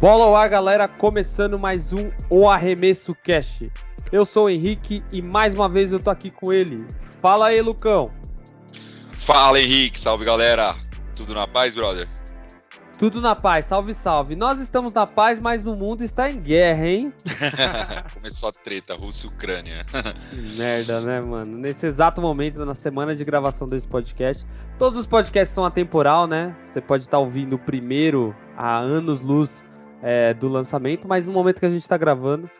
Bola ao ar, galera, começando mais um O Arremesso Cash. Eu sou o Henrique e mais uma vez eu tô aqui com ele. Fala aí, Lucão. Fala, Henrique. Salve, galera. Tudo na paz, brother? Tudo na paz, salve, salve. Nós estamos na paz, mas o mundo está em guerra, hein? Começou a treta, Rússia e Ucrânia. merda, né, mano? Nesse exato momento, na semana de gravação desse podcast, todos os podcasts são atemporal, né? Você pode estar ouvindo o primeiro há anos-luz é, do lançamento, mas no momento que a gente está gravando,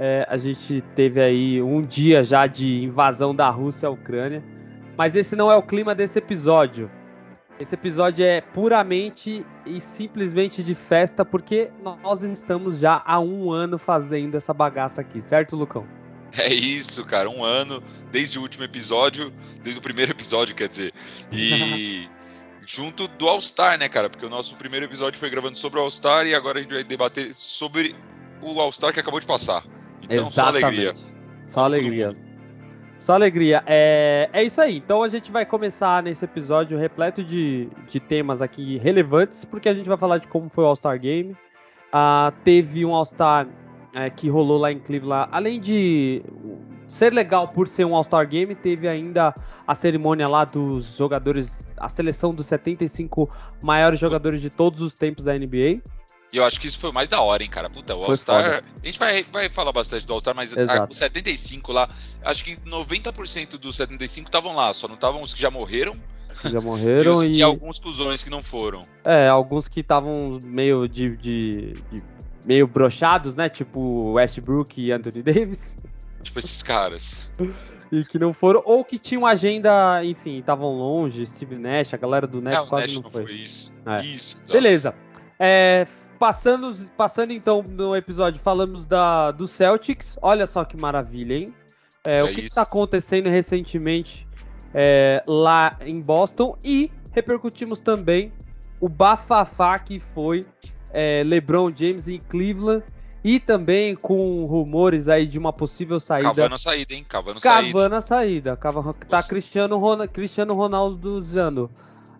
é, a gente teve aí um dia já de invasão da Rússia à Ucrânia. Mas esse não é o clima desse episódio. Esse episódio é puramente e simplesmente de festa, porque nós estamos já há um ano fazendo essa bagaça aqui, certo, Lucão? É isso, cara, um ano desde o último episódio, desde o primeiro episódio, quer dizer. E junto do All-Star, né, cara? Porque o nosso primeiro episódio foi gravando sobre o All-Star e agora a gente vai debater sobre o All-Star que acabou de passar. Então, Exatamente. só alegria. Só alegria. Só alegria. É, é isso aí. Então a gente vai começar nesse episódio repleto de, de temas aqui relevantes, porque a gente vai falar de como foi o All-Star Game. Ah, teve um All-Star é, que rolou lá em Cleveland. Além de ser legal por ser um All-Star Game, teve ainda a cerimônia lá dos jogadores, a seleção dos 75 maiores jogadores de todos os tempos da NBA. E eu acho que isso foi mais da hora, hein, cara. Puta, o All-Star. A gente vai, vai falar bastante do All-Star, mas a, os 75 lá, acho que 90% dos 75 estavam lá, só não estavam os que já morreram. Já morreram e, os, e... e, alguns cuzões que não foram. É, alguns que estavam meio de, de, de, meio brochados, né? Tipo Westbrook e Anthony Davis. Tipo esses caras. e que não foram, ou que tinham agenda, enfim, estavam longe, Steve Nash, a galera do Nets é, quase Nash não, não foi. foi. Isso, é. isso. Beleza. É, passando, passando então no episódio, falamos da, do Celtics. Olha só que maravilha, hein? É, É o que está acontecendo recentemente é, lá em Boston e repercutimos também o bafafá que foi é, LeBron James em Cleveland e também com rumores aí de uma possível saída. Cavando a saída, hein? Cavando, saída. Cavando a saída. Tá Você- Cristiano, Ron, Cristiano Ronaldo usando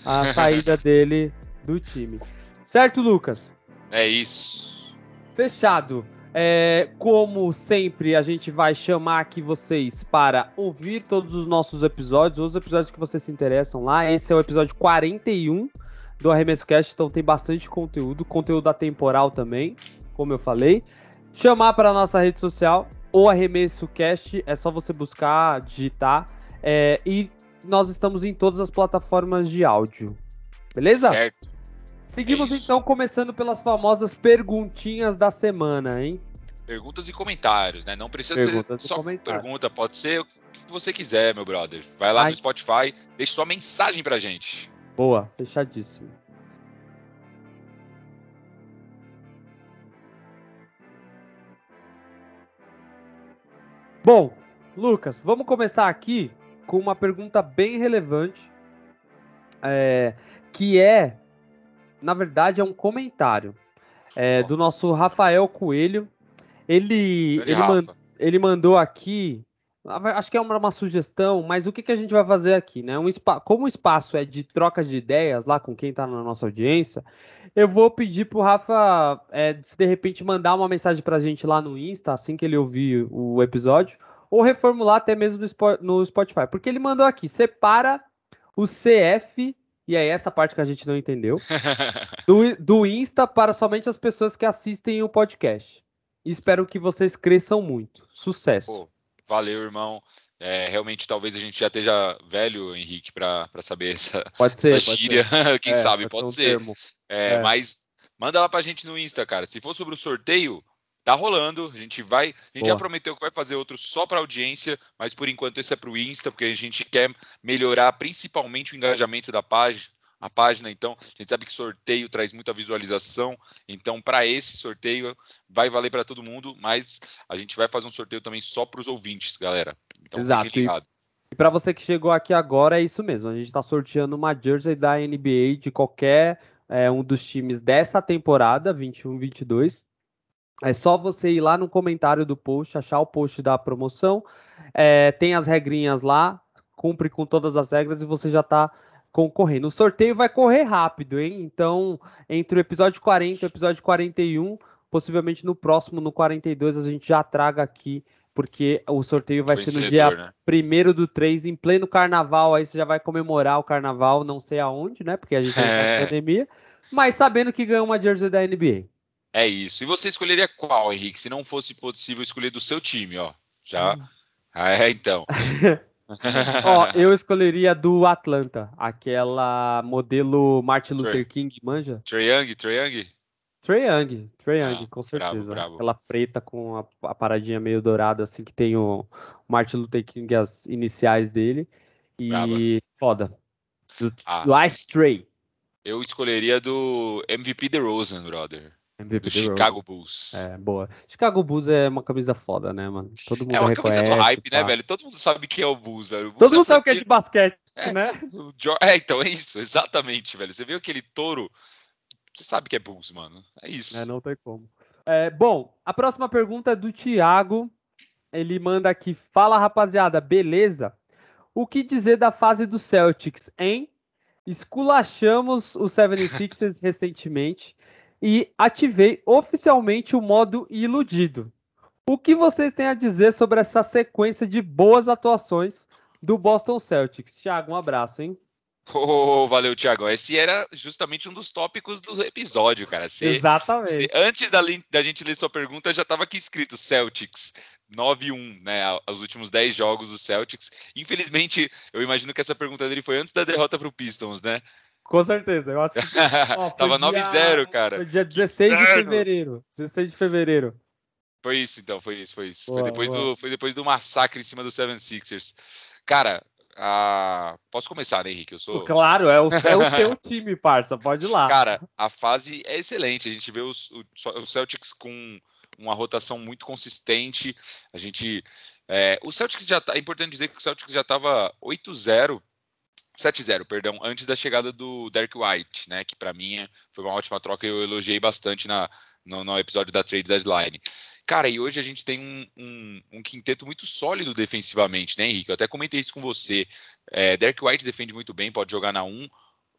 a saída dele do time. Certo, Lucas? É isso. Fechado. É, como sempre, a gente vai chamar aqui vocês para ouvir todos os nossos episódios, os episódios que vocês se interessam lá. Esse é o episódio 41 do Arremesso Cast, então tem bastante conteúdo, conteúdo atemporal também, como eu falei. Chamar para a nossa rede social, o Arremesso Cast, é só você buscar, digitar. é, e nós estamos em todas as plataformas de áudio. Beleza? Certo. Seguimos É então começando pelas famosas perguntinhas da semana, hein? Perguntas e comentários, né? Não precisa Perguntas ser só pergunta, pode ser o que você quiser, meu brother. Vai lá Ai. no Spotify, deixe sua mensagem pra gente. Boa, fechadíssimo. Bom, Lucas, vamos começar aqui com uma pergunta bem relevante, é, que é, na verdade, é um comentário é, do nosso Rafael Coelho. Ele, ele, man- ele mandou aqui, acho que é uma, uma sugestão, mas o que, que a gente vai fazer aqui, né? Um como o espaço é de troca de ideias lá com quem tá na nossa audiência, eu vou pedir pro Rafa, é, se de repente mandar uma mensagem pra gente lá no Insta, assim que ele ouvir o episódio, ou reformular até mesmo no Spo- no Spotify, porque ele mandou aqui, separa o CF, e aí essa parte que a gente não entendeu, do, do Insta para somente as pessoas que assistem o podcast. Espero que vocês cresçam muito. Sucesso. Pô, valeu, irmão. É, realmente, talvez a gente já esteja velho, Henrique, pra saber essa, pode ser, essa gíria. ser. Quem É, sabe, um pode ser. termo. É, É. Mas manda lá pra gente no Insta, cara. Se for sobre o sorteio, tá rolando. A gente vai. A gente Boa. já prometeu que vai fazer outro só pra audiência, mas por enquanto esse é pro Insta, porque a gente quer melhorar principalmente o engajamento da página. A página, então, a gente sabe que sorteio traz muita visualização, então para esse sorteio vai valer para todo mundo, mas a gente vai fazer um sorteio também só para os ouvintes, galera. Então Exato. E para você que chegou aqui agora, é isso mesmo. A gente está sorteando uma jersey da NBA de qualquer é, um dos times dessa temporada, 21-22. É só você ir lá no comentário do post, achar o post da promoção. É, tem as regrinhas lá, cumpre com todas as regras e você já está concorrendo. O sorteio vai correr rápido, hein? Então, entre o episódio 40 e o episódio 41, possivelmente no próximo, no 42, a gente já traga aqui, porque o sorteio vai ser no dia né? 1 do 3, em pleno carnaval, aí você já vai comemorar o carnaval, não sei aonde, né? Porque a gente é. tá pandemia, mas sabendo que ganhou uma jersey da NBA. É isso. E você escolheria qual, Henrique, se não fosse possível escolher do seu time, ó? Já. Hum. Ah, é, então. Ó, eu escolheria do Atlanta, aquela modelo Martin Luther Trey, King, manja? Trae Young, Trae Young? Trae Young, Trae Young, ah, com certeza. Bravo, bravo. Aquela preta com a, a, paradinha meio dourada, assim, que tem o Martin Luther King, as iniciais dele. E Brava. foda. Do, ah. do Ice Tray. Eu escolheria do MVP The Rosen, brother. MVP do Chicago Bulls. É, boa. Chicago Bulls é uma camisa foda, né, mano? Todo mundo É uma camisa do hype, né, velho? Todo mundo sabe que é o Bulls, velho. O Bulls Todo mundo é sabe que é de basquete, é, né? É, então é isso, exatamente, velho. Você viu aquele touro, você sabe que é Bulls, mano. É isso. É, não tem como. É, bom, a próxima pergunta é do Thiago. Ele manda aqui: Fala rapaziada, beleza? O que dizer da fase do Celtics, hein? Esculachamos o 76ers recentemente e ativei oficialmente o modo iludido. O que vocês têm a dizer sobre essa sequência de boas atuações do Boston Celtics? Thiago, um abraço, hein? Oh, valeu, Thiago. Esse era justamente um dos tópicos do episódio, cara. Exatamente. antes da, da, gente ler sua pergunta, já estava aqui escrito Celtics 9-1, né? Os últimos 10 jogos do Celtics. Infelizmente, eu imagino que essa pergunta dele foi antes da derrota para o Pistons, né? Com certeza, eu acho que. Ó, Tava 9-0, cara. Foi dia 16 de fevereiro. 16 de fevereiro. Foi isso, então, foi isso, foi isso. Boa, foi, depois do, foi depois do massacre em cima do Seven Sixers. Cara, a... posso começar, né, Henrique? Eu sou... Claro, é o, é o teu time, parça, pode ir lá. Cara, a fase é excelente. A gente vê os, o, Celtics com uma rotação muito consistente. A gente. É, o Celtics já tá. É importante dizer que o Celtics já estava 8-0 7-0, perdão, antes da chegada do Derek White, né? Que para mim foi uma ótima troca e eu elogiei bastante na, no, no, episódio da trade deadline. Cara, e hoje a gente tem um, um, um, quinteto muito sólido defensivamente, né, Henrique? Eu até comentei isso com você. É, Derek White defende muito bem, pode jogar na 1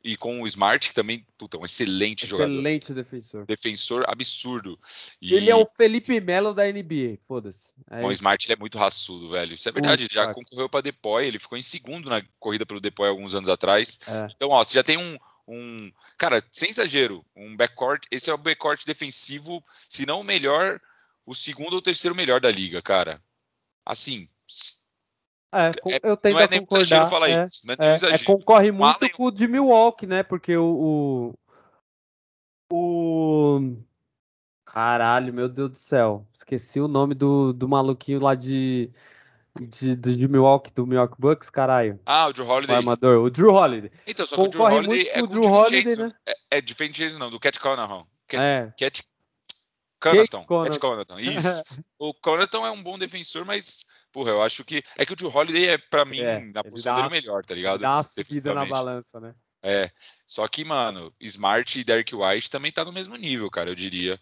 e com o Smart, que também, puta, um excelente, excelente jogador. Excelente defensor. Defensor absurdo. E... Ele é o Felipe Melo da NBA, foda-se. O Smart ele é muito raçudo, velho. Isso é verdade, já fácil. concorreu para Depoy, ele ficou em segundo na corrida pelo Depoy alguns anos atrás. É. Então, ó, você já tem um, um, cara, sem exagero, um backcourt, esse é o backcourt defensivo, se não o melhor, o segundo ou terceiro melhor da liga, cara. Assim, é, é, eu tendo não é concordar. Falar é, isso, é, é, é concorre muito Allen... com o de Milwaukee, né? Porque o, o, o, Caralho, meu Deus do céu. Esqueci o nome do, do maluquinho lá de, de, de Milwaukee, do Milwaukee Bucks, caralho. Ah, o Drew Holiday. O armador, o Drew Holiday. Então, só que concorre o Drew Holiday é o Drew Holiday, né? É, é diferente não, do Cat Conahan. Cat, é. Cat Conaton. Cat Conaton. Isso. o Conaton é um bom defensor, mas porra, eu acho que. É que o Drew Holiday é, pra mim, é, na posição dele, melhor, tá ligado? Dá uma subida na balança, né? É. Só que, mano, Smart e Derek White também tá no mesmo nível, cara, eu diria.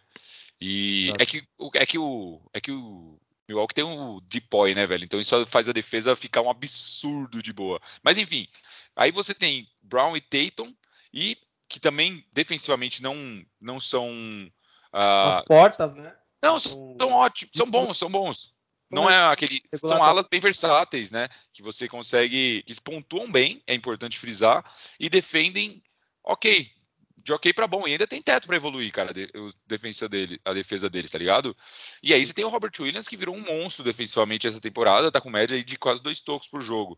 E é que, é que o. É que o. Milwaukee tem um depoy, né, velho? Então isso faz a defesa ficar um absurdo de boa. Mas enfim, aí você tem Brown e Tatum e que também defensivamente não não são uh, as portas, né? Não, são, são ótimos, são bons, são bons. Não é aquele. São alas bem versáteis, né? Que você consegue. Que pontuam bem, é importante frisar, e defendem ok. De ok para bom. E ainda tem teto para evoluir, cara, a defesa, dele, a defesa deles, tá ligado? E aí você tem o Robert Williams, que virou um monstro defensivamente essa temporada, tá com média de quase dois tocos por jogo.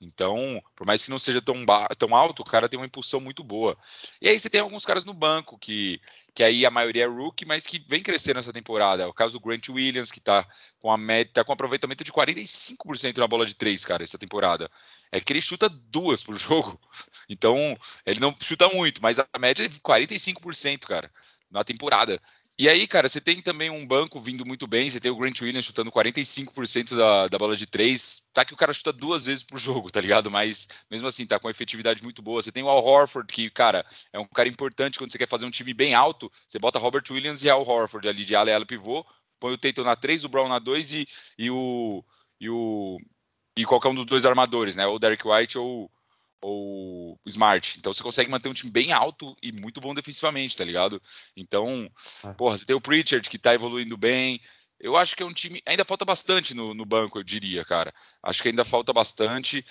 Então, por mais que não seja tão, tão alto, o cara tem uma impulsão muito boa. E aí você tem alguns caras no banco, que, que aí a maioria é rookie, mas que vem crescendo essa temporada. É o caso do Grant Williams, que tá com a média, tá com aproveitamento de 45% na bola de três, cara, essa temporada. É que ele chuta duas por jogo. Então, ele não chuta muito, mas a média é 45%, cara, na temporada. E aí, cara, você tem também um banco vindo muito bem. Você tem o Grant Williams chutando 45% da, da bola de três. Tá que o cara chuta duas vezes por jogo, tá ligado? Mas mesmo assim, tá com efetividade muito boa. Você tem o Al Horford, que, cara, é um cara importante quando você quer fazer um time bem alto. Você bota Robert Williams e Al Horford ali de ala e ala pivô. Põe o Tatum na 3, o Brown na 2 e, e o. E o. E qualquer um dos dois armadores, né? Ou Derek White ou, ou Smart. Então você consegue manter um time bem alto e muito bom defensivamente, tá ligado? Então, é. porra, você tem o Pritchard que tá evoluindo bem. Eu acho que é um time. Ainda falta bastante no, no banco, eu diria, cara. Acho que ainda falta bastante.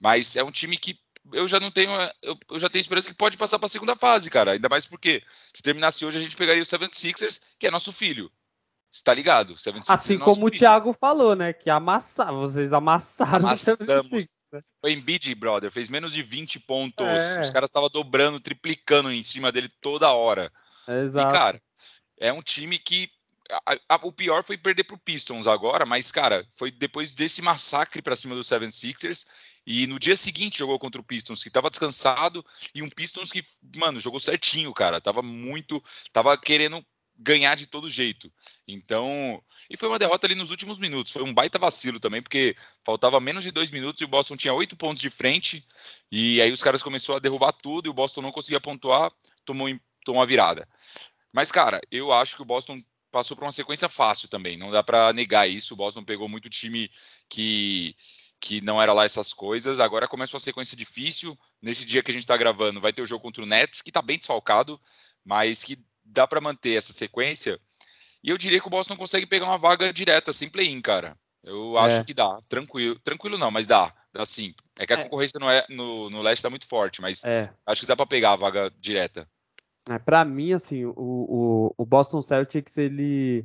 Mas é um time que eu já não tenho. Eu, eu já tenho esperança que pode passar para a segunda fase, cara. Ainda mais porque se terminasse hoje, a gente pegaria o 76ers, que é nosso filho. Você tá ligado? assim é como filho. o Thiago falou, né? Que amassar, vocês amassaram Amassamos. O Embiid, brother, fez menos de 20 pontos. É. Os caras estavam dobrando, triplicando em cima dele toda hora. Exato. E, cara, é um time que. A, a, o pior foi perder pro Pistons agora, mas, cara, foi depois desse massacre para cima do 76ers e no dia seguinte jogou contra o Pistons, que estava descansado, e um Pistons que, mano, jogou certinho, cara. Tava muito. Tava querendo ganhar de todo jeito. Então. E foi uma derrota ali nos últimos minutos. Foi um baita vacilo também, porque faltava menos de dois minutos e o Boston tinha oito pontos de frente. E aí os caras começaram a derrubar tudo e o Boston não conseguia pontuar, tomou, tomou a virada. Mas, cara, eu acho que o Boston passou por uma sequência fácil também. Não dá para negar isso. O Boston pegou muito time que que não era lá essas coisas. Agora começa uma sequência difícil. Nesse dia que a gente está gravando, vai ter o jogo contra o Nets, que está bem desfalcado, mas que dá para manter essa sequência. E eu diria que o Boston consegue pegar uma vaga direta, sem play-in, cara. Eu acho é. que dá. Tranquilo. Tranquilo não, mas dá. Dá sim. É que a é. concorrência no, é, no, no leste está muito forte, mas é. acho que dá para pegar a vaga direta. É, para mim, assim, o, o, o Boston Celtics, ele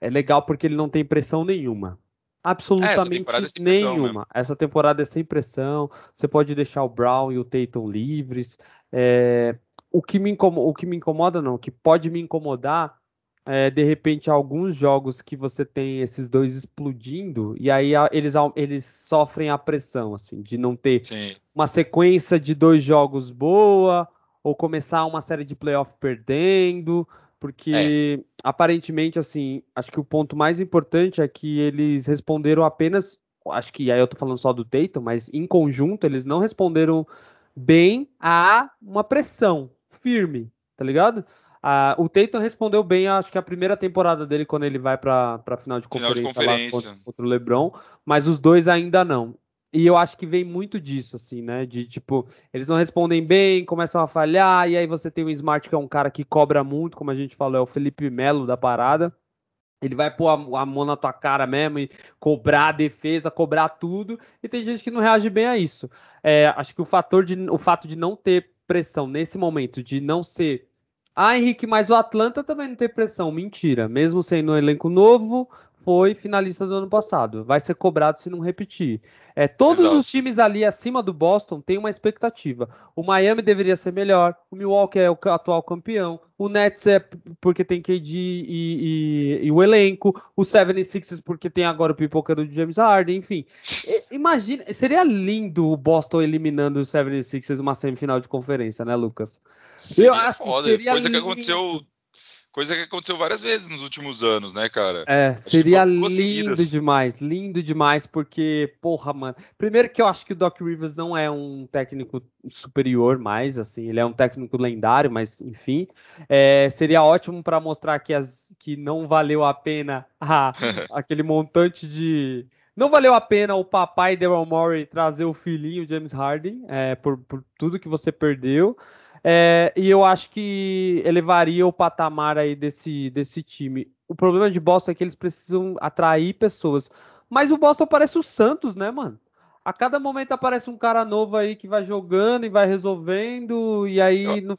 é legal porque ele não tem pressão nenhuma. Absolutamente é, essa nenhuma. Essa temporada é sem pressão. Você pode deixar o Brown e o Tatum livres. É, o, que me incomoda, o que me incomoda, não, o que pode me incomodar é, de repente, alguns jogos que você tem esses dois explodindo, e aí eles, eles sofrem a pressão, assim, de não ter Sim. uma sequência de dois jogos boa, ou começar uma série de playoff perdendo, porque é. aparentemente, assim, acho que o ponto mais importante é que eles responderam apenas, acho que aí eu tô falando só do Tatum, mas em conjunto eles não responderam bem a uma pressão firme, tá ligado? Ah, o Tatum respondeu bem, acho que a primeira temporada dele quando ele vai para final de conferência, final de conferência. Contra, contra o LeBron, mas os dois ainda não. E eu acho que vem muito disso, assim, né? De tipo, eles não respondem bem, começam a falhar, e aí você tem o Smart, que é um cara que cobra muito, como a gente falou, é o Felipe Melo da parada. Ele vai pôr a, a mão na tua cara mesmo e cobrar a defesa, cobrar tudo. E tem gente que não reage bem a isso. É, acho que o fator de, o fato de não ter pressão nesse momento, de não ser ah, Henrique, mas o Atlanta também não tem pressão. Mentira. Mesmo sendo um elenco novo, foi finalista do ano passado. Vai ser cobrado se não repetir. É, todos Exato. os times ali acima do Boston têm uma expectativa. O Miami deveria ser melhor, o Milwaukee é o atual campeão, o Nets é porque tem KD e, e, e o elenco, o 76ers porque tem agora o pipoca do James Harden, enfim. Imagina, seria lindo o Boston eliminando o 76ers numa semifinal de conferência, né, Lucas? Seria Eu, assim, foda. Seria Coisa lindo. que aconteceu Coisa que aconteceu várias vezes nos últimos anos, né, cara? É, acho seria lindo demais, lindo demais, porque, porra, mano. Primeiro que eu acho que o Doc Rivers não é um técnico superior mais, assim, ele é um técnico lendário, mas enfim. É, seria ótimo para mostrar que, as, que não valeu a pena a, aquele montante de. Não valeu a pena o papai Daryl Morey trazer o filhinho James Harden é, por, por tudo que você perdeu. É, e eu acho que elevaria o patamar aí desse, desse time. O problema de Boston é que eles precisam atrair pessoas. Mas o Boston parece o Santos, né, mano? A cada momento aparece um cara novo aí que vai jogando e vai resolvendo, e aí no,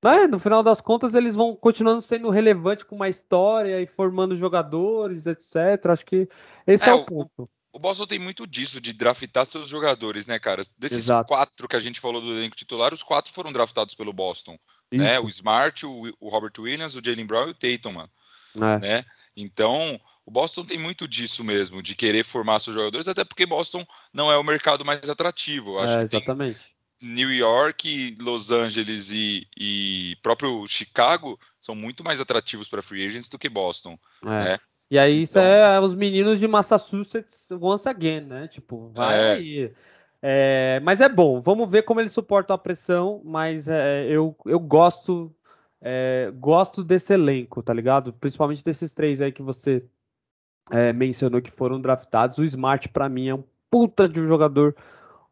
né, no final das contas eles vão continuando sendo relevantes com uma história e formando jogadores, etc. Acho que esse é, é o ponto o Boston tem muito disso, de draftar seus jogadores, né, cara? Desses Exato. quatro que a gente falou do elenco titular, os quatro foram draftados pelo Boston. Né? O Smart, o, o, Robert Williams, o Jalen Brown e o Tatum, mano. É. Né? Então, o Boston tem muito disso mesmo, de querer formar seus jogadores, até porque Boston não é o mercado mais atrativo. Acho é, exatamente. New York, Los Angeles e, e, próprio Chicago são muito mais atrativos para free agents do que Boston. É. Né? E aí isso então... é os meninos de Massachusetts once again, né? Tipo, vai é. aí. É, mas é bom, vamos ver como eles suportam a pressão, mas é, eu, eu gosto é, gosto desse elenco, tá ligado? Principalmente desses três aí que você é, mencionou que foram draftados. O Smart, para mim, é um puta de um jogador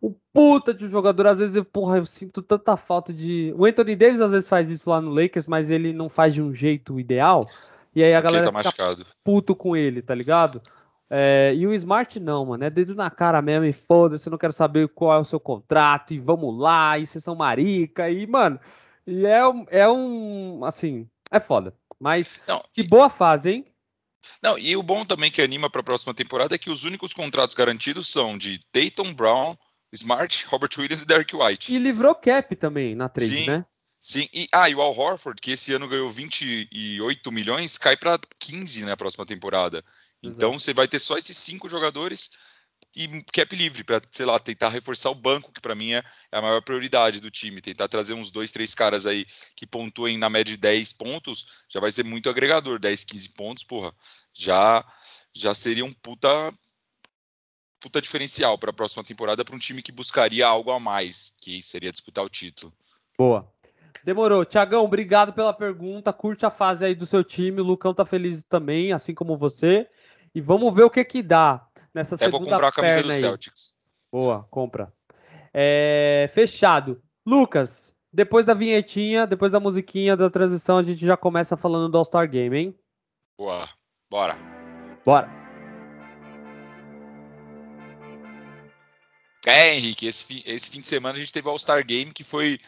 um puta de um jogador. Às vezes, eu, porra, eu sinto tanta falta de. O Anthony Davis às vezes faz isso lá no Lakers, mas ele não faz de um jeito ideal. E aí a galera tá fica machucado. puto com ele, tá ligado? É, e o Smart não, mano. É dedo na cara mesmo e foda-se, eu não quero saber qual é o seu contrato e vamos lá, e vocês são marica, e, mano. E é, um- é um. Assim, é foda. Mas Não, que boa fase, hein? Não, e o bom também que anima para a próxima temporada é que os únicos contratos garantidos são de Tatum Brown, Smart, Robert Williams e Derek White. E livrou cap também na trade, Sim. né? Sim, e, ah, e o Al Horford, que esse ano ganhou 28 milhões, cai para 15 na próxima temporada. Então você vai ter só esses cinco jogadores e cap livre para, sei lá, tentar reforçar o banco, que para mim é é a maior prioridade do time. Tentar trazer uns dois, três caras aí que pontuem na média de 10 pontos, já vai ser muito agregador. 10, 15 pontos, porra, já, já seria um puta, puta diferencial para a próxima temporada para um time que buscaria algo a mais, que seria disputar o título. Boa. Demorou. Tiagão, obrigado pela pergunta. Curte a fase aí do seu time. O Lucão tá feliz também, assim como você. E vamos ver o que que dá nessa Até segunda vou comprar a camisa do aí. Celtics. Boa, compra. É, fechado. Lucas, depois da vinhetinha, depois da musiquinha da transição, a gente já começa falando do All-Star Game, hein? Boa, bora. Bora. É, Henrique, esse fim, esse fim de semana a gente teve o All-Star Game que foi,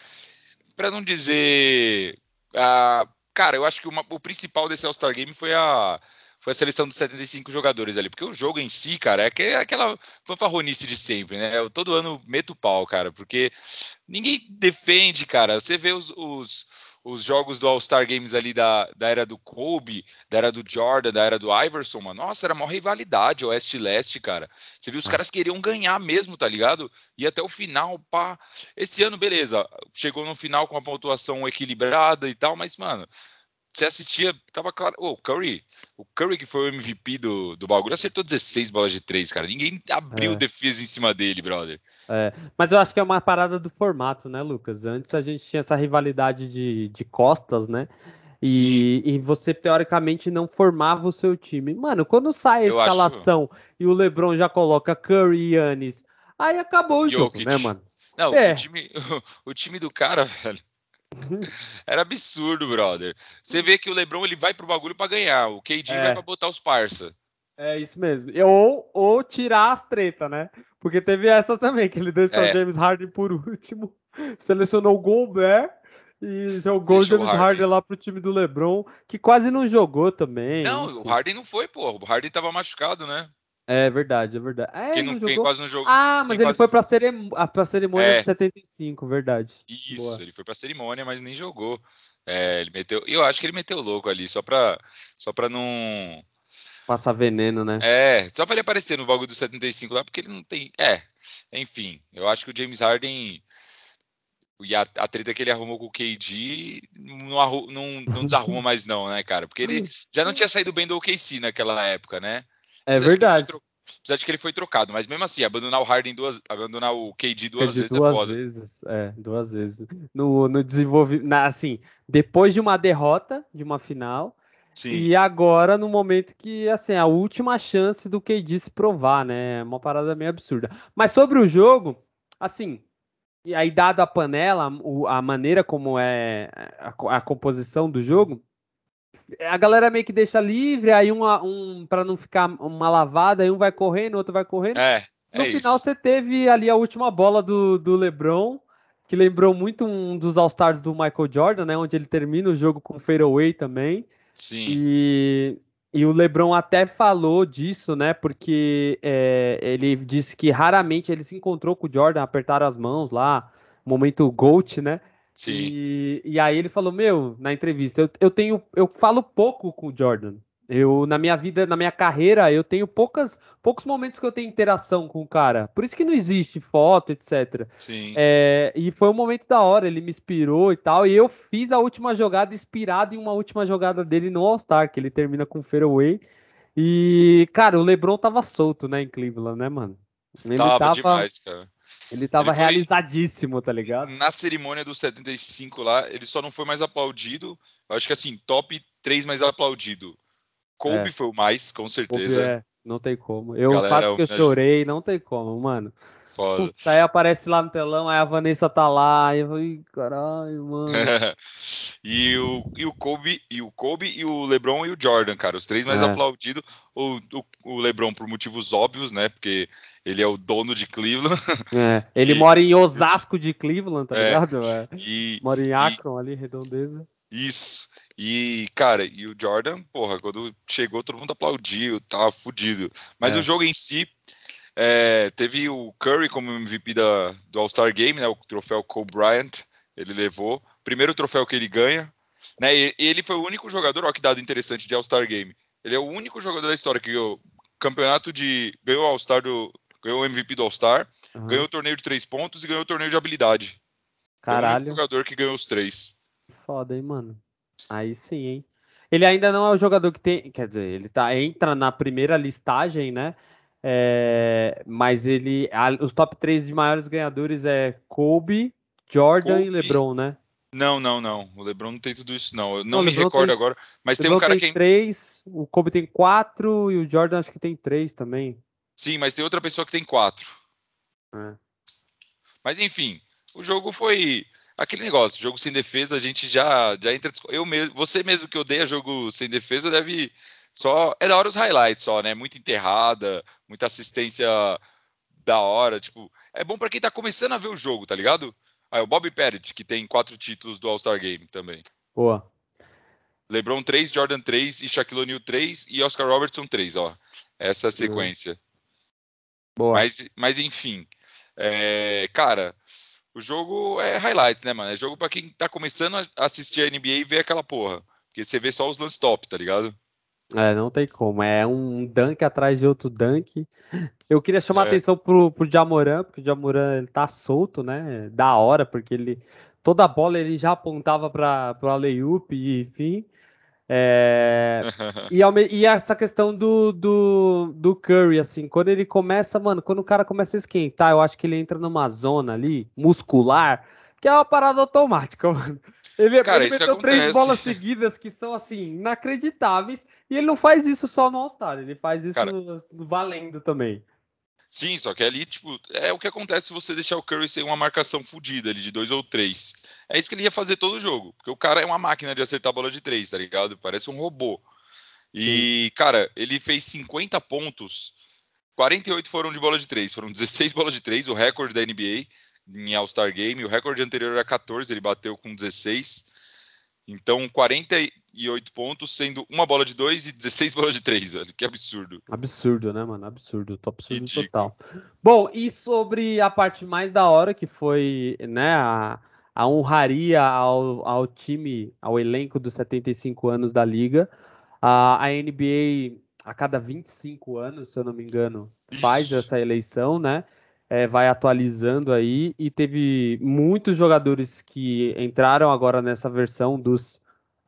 para não dizer. ah, cara, eu acho que uma- o principal desse All-Star Game foi a, foi a seleção dos 75 jogadores ali. Porque o jogo em si, cara, é, é aquela fanfarronice de sempre, né? Eu todo ano meto pau, cara, porque ninguém defende, cara. Você vê os, os, os jogos do All-Star Games ali da, da era do Kobe, da era do Jordan, da era do Iverson, mano. Nossa, era uma rivalidade, Oeste e Leste, cara. Você viu os caras queriam ganhar mesmo, tá ligado? E até o final, pá. Esse ano, beleza, chegou no final com a pontuação equilibrada e tal, mas, mano, você assistia, tava claro. Ô, o Curry, o Curry que foi o MVP do, do bagulho, acertou 16 bolas de 3, cara. Ninguém abriu É. defesa em cima dele, brother. Mas eu acho que é uma parada do formato, né, Lucas? Antes a gente tinha essa rivalidade de, de costas, né? E, e você, teoricamente, não formava o seu time. Mano, quando sai a Eu acho- escalação e o LeBron já coloca Curry e Yannis, aí acabou o jogo, Jokic. né, mano? Não, É. o, time, o time do cara, velho. Era absurdo, brother. Você vê que o LeBron ele vai pro bagulho pra ganhar. O KD É. vai pra botar os parça. É isso mesmo. Ou, ou tirar as tretas, né? Porque teve essa também, que ele deixou É. o James Harden por último, selecionou o Gobert e jogou Deixou o o James Harden. Harden lá pro time do LeBron, que quase não jogou também. Não, o Harden não foi, pô. O Harden tava machucado, né? É verdade, é verdade. É, quem, não não, quem quase não jogou. Ah, mas ele foi pra, cerim... ah, pra cerimônia É. de 75, verdade. Isso, Boa. ele foi pra cerimônia, mas nem jogou. É, ele meteu. Eu acho que ele meteu louco ali, só pra, só pra não. Passar veneno, né? É, só pra ele aparecer no bagulho do 75 lá, porque ele não tem. É, enfim, eu acho que o James Harden. E a, a treta que ele arrumou com o KD não, arru- não, não desarruma mais, não, né, cara? Porque ele já não tinha saído bem do OKC naquela época, né? É Apesar verdade. Apesar de que ele foi trocado, mas mesmo assim, abandonar o Harden duas. Abandonar o KD duas Perdi vezes duas é foda. vezes. É, duas vezes. No, no desenvolvimento. Assim, depois de uma derrota de uma final. Sim. E agora, no momento que, assim, a última chance do KD se provar, né? É Uma parada meio absurda. Mas sobre o jogo, assim, e aí dado a panela, a maneira como é a, co- a composição do jogo, a galera meio que deixa livre, aí um, um para não ficar uma lavada, aí um vai correndo, outro vai correndo. É, No é final, isso. você teve ali a última bola do, do LeBron, que lembrou muito um dos All-Stars do Michael Jordan, né? Onde ele termina o jogo com fadeaway também. Sim. E, e o LeBron até falou disso, né? Porque é, ele disse que raramente ele se encontrou com o Jordan, apertaram as mãos lá, momento GOAT, né? Sim. E, e aí ele falou, meu, na entrevista, eu, eu tenho, eu falo pouco com o Jordan. Eu, na minha vida, na minha carreira, eu tenho poucas, poucos momentos que eu tenho interação com o cara. Por isso que não existe foto, etc. Sim. É, e foi um momento da hora, ele me inspirou e tal. E eu fiz a última jogada inspirado em uma última jogada dele no All-Star, que ele termina com fairway. E, cara, o LeBron tava solto, né, em Cleveland, né, mano? Ele tava, tava, demais, cara. Ele tava Ele foi- realizadíssimo, tá ligado? Na cerimônia do 75 lá, ele só não foi mais aplaudido. Eu acho que assim, top 3 mais aplaudido. Kobe É. foi o mais, com Kobe certeza. é, não tem como. Eu Galera, faço que eu chorei, não tem como, mano. Foda. Puta, aí aparece lá no telão, aí a Vanessa tá lá, e eu falei, caralho, mano. e, o, e o Kobe, e o Kobe e o LeBron e o Jordan, cara, os três mais É. aplaudidos. O, o, o LeBron por motivos óbvios, né? Porque ele é o dono de Cleveland. É, ele E- mora em Osasco de Cleveland, tá É. ligado? É. E, Mora em e- Akron, ali, redondeza. Isso. E, cara, e o Jordan, porra, quando chegou, todo mundo aplaudiu, tava fudido. Mas É. o jogo em si, é, teve o Curry como MVP da, do All-Star Game, né? O troféu Kobe Bryant, ele levou. Primeiro troféu que ele ganha. Né, e e ele foi o único jogador, ó que dado interessante de All-Star Game. Ele é o único jogador da história que ganhou campeonato de. ganhou All-Star do. Ganhou o MVP do All-Star, Aham. ganhou o torneio de três pontos e ganhou o torneio de habilidade. É o Caralho, jogador que ganhou os três. foda, hein, mano. Aí sim, hein. Ele ainda não é o jogador que tem. Quer dizer, ele tá, entra na primeira listagem, né? É, mas ele. a- os top 3 de maiores ganhadores é Kobe, Jordan e Kobe, LeBron, né? Não, não, não. O LeBron não tem tudo isso, não. Eu não, Não, me LeBron recordo tem- agora. Mas tem um cara tem que. é- 3, o Kobe tem 4 e o Jordan acho que tem 3 também. Sim, mas tem outra pessoa que tem quatro. É. Mas enfim, o jogo foi aquele negócio, jogo sem defesa, a gente já já entra eu mesmo, você mesmo que odeia jogo sem defesa deve só é da hora os highlights só, né? Muita enterrada, muita assistência da hora, tipo, é bom pra quem tá começando a ver o jogo, tá ligado? Aí o Bobby Pettit, que tem quatro títulos do All-Star Game também. Boa. LeBron 3, Jordan 3 e Shaquille O'Neal 3 e Oscar Robertson 3, ó. Essa é a sequência. Boa. Mas, mas enfim, é, cara, o jogo é highlights, né, mano? É jogo pra quem tá começando a assistir a NBA e ver aquela porra. Porque você vê só os lance top, tá ligado? É, não tem como. É um dunk atrás de outro dunk. Eu queria chamar a É. atenção pro, pro Jamoran, porque o Jamoran ele tá solto, né? Da hora, porque ele. Toda a bola ele já apontava para o alley-oop, e enfim. É, e, ao e essa questão do, do, do Curry, assim, quando ele começa, mano, quando o cara começa a esquentar, eu acho que ele entra numa zona ali, muscular, que é uma parada automática, mano. Ele, Cara, ele meteu três acontece. bolas seguidas que são, assim, inacreditáveis, e ele não faz isso só no All-Star, ele faz isso Cara. valendo também. Sim, só que ali, tipo, é o que acontece se você deixar o Curry sem uma marcação fodida ali de dois ou três. É isso que ele ia fazer todo jogo. Porque o cara é uma máquina de acertar a bola de três, tá ligado? Parece um robô. E, cara, ele fez 50 pontos, 48 foram de bola de três. Foram 16 bolas de três, o recorde da NBA em All-Star Game. O recorde anterior era 14, ele bateu com 16. Então, 48 pontos, sendo uma bola de dois e 16 bolas de três, velho. Que absurdo. Absurdo, né, mano? Absurdo, top absurdo Ridículo. total. Bom, e sobre a parte mais da hora, que foi, né, a, a honraria ao, ao time, ao elenco dos 75 anos da liga. A, a NBA, a cada 25 anos, se eu não me engano, faz Isso. essa eleição, né? É, vai atualizando aí e teve muitos jogadores que entraram agora nessa versão dos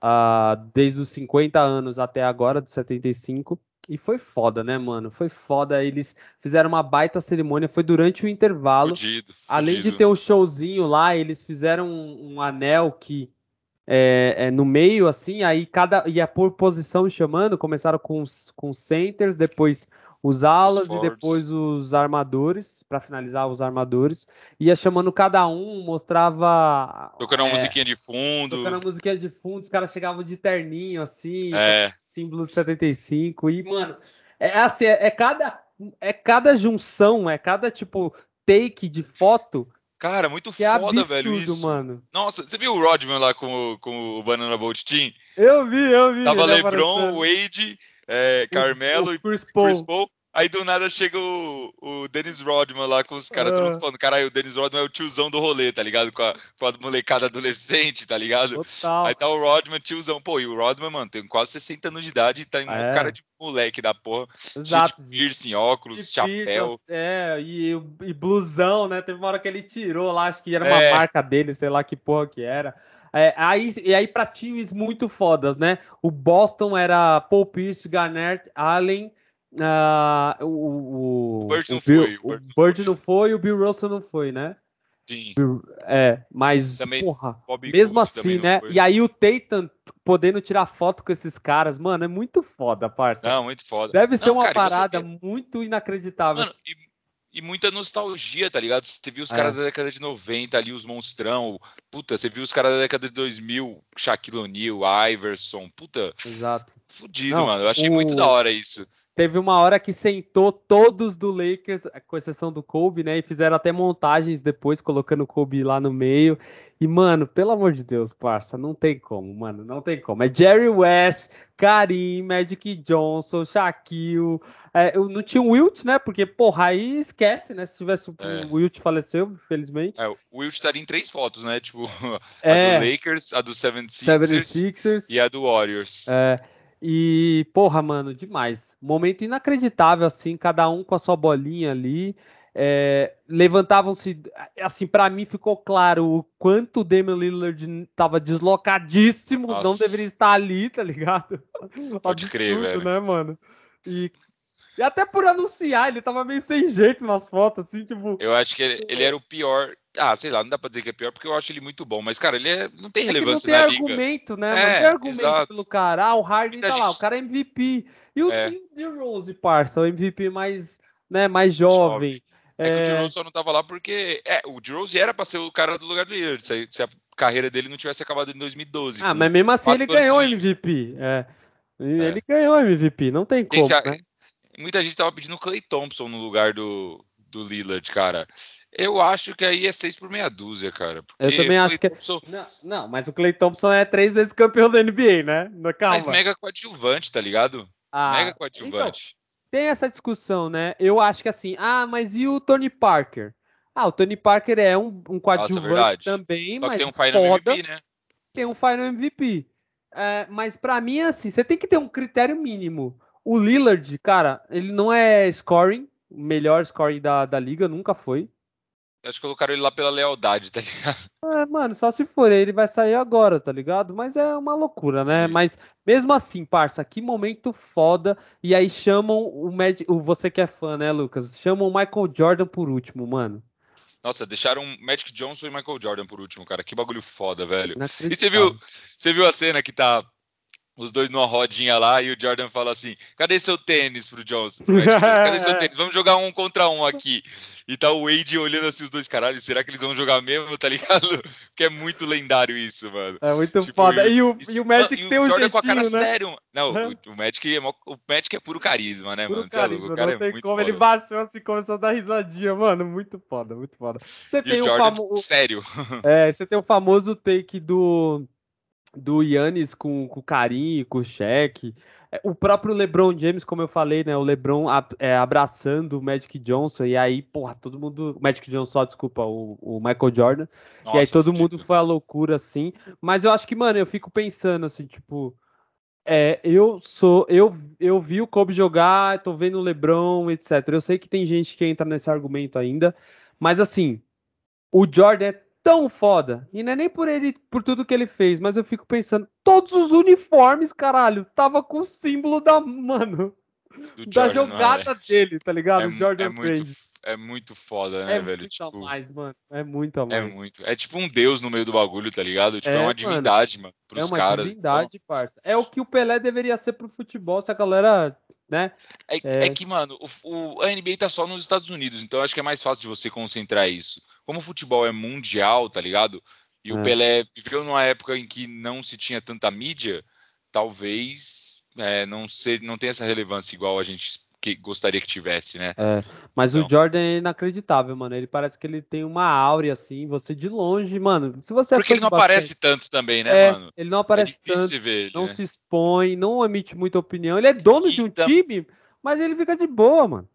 ah, desde os 50 anos até agora, dos 75. E foi foda, né, mano? Foi foda. Eles fizeram uma baita cerimônia. Foi durante o intervalo. Fudido, Além de fudido. ter o showzinho lá, eles fizeram um, um anel que é, é no meio, assim, aí cada. ia por posição chamando. Começaram com os com os centers, depois os alas e forwards. depois os armadores, pra finalizar os armadores. Ia chamando cada um, mostrava. Tocando uma é, musiquinha de fundo. Tocando a musiquinha de fundo, os caras chegavam de terninho, assim, É. símbolo de 75. E, mano, é assim, é, é cada, é cada junção, é cada, tipo, take de foto Cara, muito que é foda, absurdo, velho, isso. mano. Nossa, você viu o Rodman lá com, o- com o Banana Boat Team? Eu vi, eu vi. Tava LeBron, aparecendo. Wade, é, Carmelo o e Chris Paul. Chris Paul. Aí do nada chega o, o Dennis Rodman lá com os caras, todo mundo Ah. falando, caralho, o Dennis Rodman é o tiozão do rolê, tá ligado? Com a, com a molecada adolescente, tá ligado? Total. Aí tá o Rodman, tiozão. Pô, e o Rodman, mano, tem quase 60 anos de idade e tá em É. um cara de moleque da porra. Exato. Cheio de piercing, óculos, De chapéu. É, e, e blusão, né? Teve uma hora que ele tirou lá, acho que era uma É. marca dele, sei lá que porra que era. É, aí, e aí pra times muito fodas, né? O Boston era Paul Pierce, Garnett, Allen, ah, o, o, O Bird não Bill- foi, o O Bird foi. não foi e o Bill Russell não foi, né? Sim. É, mas, Também porra, Bobby mesmo assim, né? E aí o Tatum podendo tirar foto com esses caras, mano, é muito foda, parça. Não, muito foda. Deve ser Não, uma cara, você parada muito inacreditável. Mano, e, e muita nostalgia, tá ligado? Você viu os é. caras da década de 90 ali, os monstrão. Puta, você viu os caras da década de 2000, Shaquille O'Neal, Iverson. Puta. Exato. Fudido, Não, mano. Eu achei o... muito da hora isso. Teve uma hora que sentou todos do Lakers, com exceção do Kobe, né? E fizeram até montagens depois, colocando o Kobe lá no meio. E, mano, pelo amor de Deus, parça, não tem como, mano, não tem como. É Jerry West, Karim, Magic Johnson, Shaquille. É, eu não tinha o Wilt, né? Porque, porra, aí esquece, né? Se tivesse é. o Wilt faleceu, infelizmente. É, o Wilt estaria em três fotos, né? Tipo, a é. do Lakers, a do 76ers, 76ers e a do Warriors. É. E, porra, mano, demais. Momento inacreditável, assim, cada um com a sua bolinha ali. É, Levantavam-se, assim, para mim ficou claro o quanto o Damian Lillard tava deslocadíssimo, Nossa. não deveria estar ali, tá ligado? Pode Absurdo, crer, velho. né, mano? E e até por anunciar, ele tava meio sem jeito nas fotos, assim, tipo. Eu acho que ele, ele, era o pior. Ah, sei lá, não dá pra dizer que é pior, porque eu acho ele muito bom. Mas, cara, ele é, não tem relevância é não tem argumento, liga. né? É, não tem argumento exato. pelo cara. Ah, o Harden tá gente... lá, o cara é MVP. E o é. Rose, parça, o MVP mais, né, mais jovem. É, é que o Rose só não tava lá porque. É, o Rose era pra ser o cara do lugar do Lillard, se, se a carreira dele não tivesse acabado em 2012. Ah, mas mesmo assim ele ganhou MVP. É. Ele ganhou MVP, não tem como. Esse, né? Muita gente tava pedindo o Clay Thompson no lugar do, do Lillard, cara. Eu acho que aí é 6 por meia dúzia, cara. Eu também acho que. É- Thompson... Não, não, mas o Clay Thompson é três vezes campeão da NBA, né? Calma. Mas mega coadjuvante, tá ligado? Ah, mega coadjuvante. Então, tem essa discussão, né? Eu acho que assim, ah, mas e o Tony Parker? Ah, o Tony Parker é um, um coadjuvante Nossa, também, Só mas tem um Final foda, MVP, né? Tem um Final MVP. É, mas para mim, assim, você tem que ter um critério mínimo. O Lillard, cara, ele não é scoring, o melhor scoring da, da liga, nunca foi. Acho que colocaram ele lá pela lealdade, tá ligado? É, mano, só se for ele vai sair agora, tá ligado? Mas é uma loucura, né? Sim. Mas mesmo assim, parça, que momento foda. E aí chamam o, o você que é fã, né, Lucas? Chamam o Michael Jordan por último, mano. Nossa, deixaram Magic Johnson e Michael Jordan por último, cara. Que bagulho foda, velho. E você viu, você viu a cena que tá os dois numa rodinha lá e o Jordan fala assim: cadê seu tênis pro Johnson? cadê seu tênis? Vamos jogar um contra um aqui. E tá o Wade olhando assim os dois, caralho, será que eles vão jogar mesmo, tá ligado? Porque é muito lendário isso, mano. É muito tipo, foda. E o, e o Magic e tem um Jordan com a cara né? sério. Não, o, o, Magic é, o Magic é puro carisma, né, puro mano? É carisma, o cara não é tem muito como. Foda. Ele baixou assim, começou a dar risadinha, mano. Muito foda, muito foda. Você tem o, o famoso. Sério. É, você tem o famoso take do do Yannis com, com o Karim, com o Shaq. É, o próprio LeBron James, como eu falei, né? O LeBron é, abraçando o Magic Johnson. E aí, porra, todo mundo. O Magic Johnson, só, desculpa, o, o Michael Jordan. Nossa, e aí todo mundo foi a loucura, assim. Mas eu acho que, mano, eu fico pensando, assim, tipo. É, eu sou. Eu, eu vi o Kobe jogar, tô vendo o LeBron, etc. Eu sei que tem gente que entra nesse argumento ainda. Mas, assim. O Jordan é tão foda. E não é nem por ele, por tudo que ele fez, mas eu fico pensando, todos os uniformes, caralho, tava com o símbolo da, mano, Do da Jordan, jogada é? dele, tá ligado? É, Jordan é muito, é muito foda, né, é velho? Muito tipo, a mais, mano. É muito a é mais. É muito. É tipo um deus no meio do bagulho, tá ligado? Tipo, é, é uma divindade, mano, pros é uma caras. divindade, então... parça. É o que o Pelé deveria ser pro futebol, se a galera né? É, é... é que, mano, o, o, a NBA tá só nos Estados Unidos, então eu acho que é mais fácil de você concentrar isso. Como o futebol é mundial, tá ligado? E é. o Pelé viveu numa época em que não se tinha tanta mídia, talvez é, não, ser, não tenha essa relevância igual a gente que gostaria que tivesse, né? É, mas então. o Jordan é inacreditável, mano. Ele parece que ele tem uma áurea assim, você de longe, mano. Se você é Porque ele não aparece tanto também, né, é, mano? Ele não aparece é tanto, ver ele, não né? se expõe, não emite muita opinião. Ele é dono e de um tam... time, mas ele fica de boa, mano.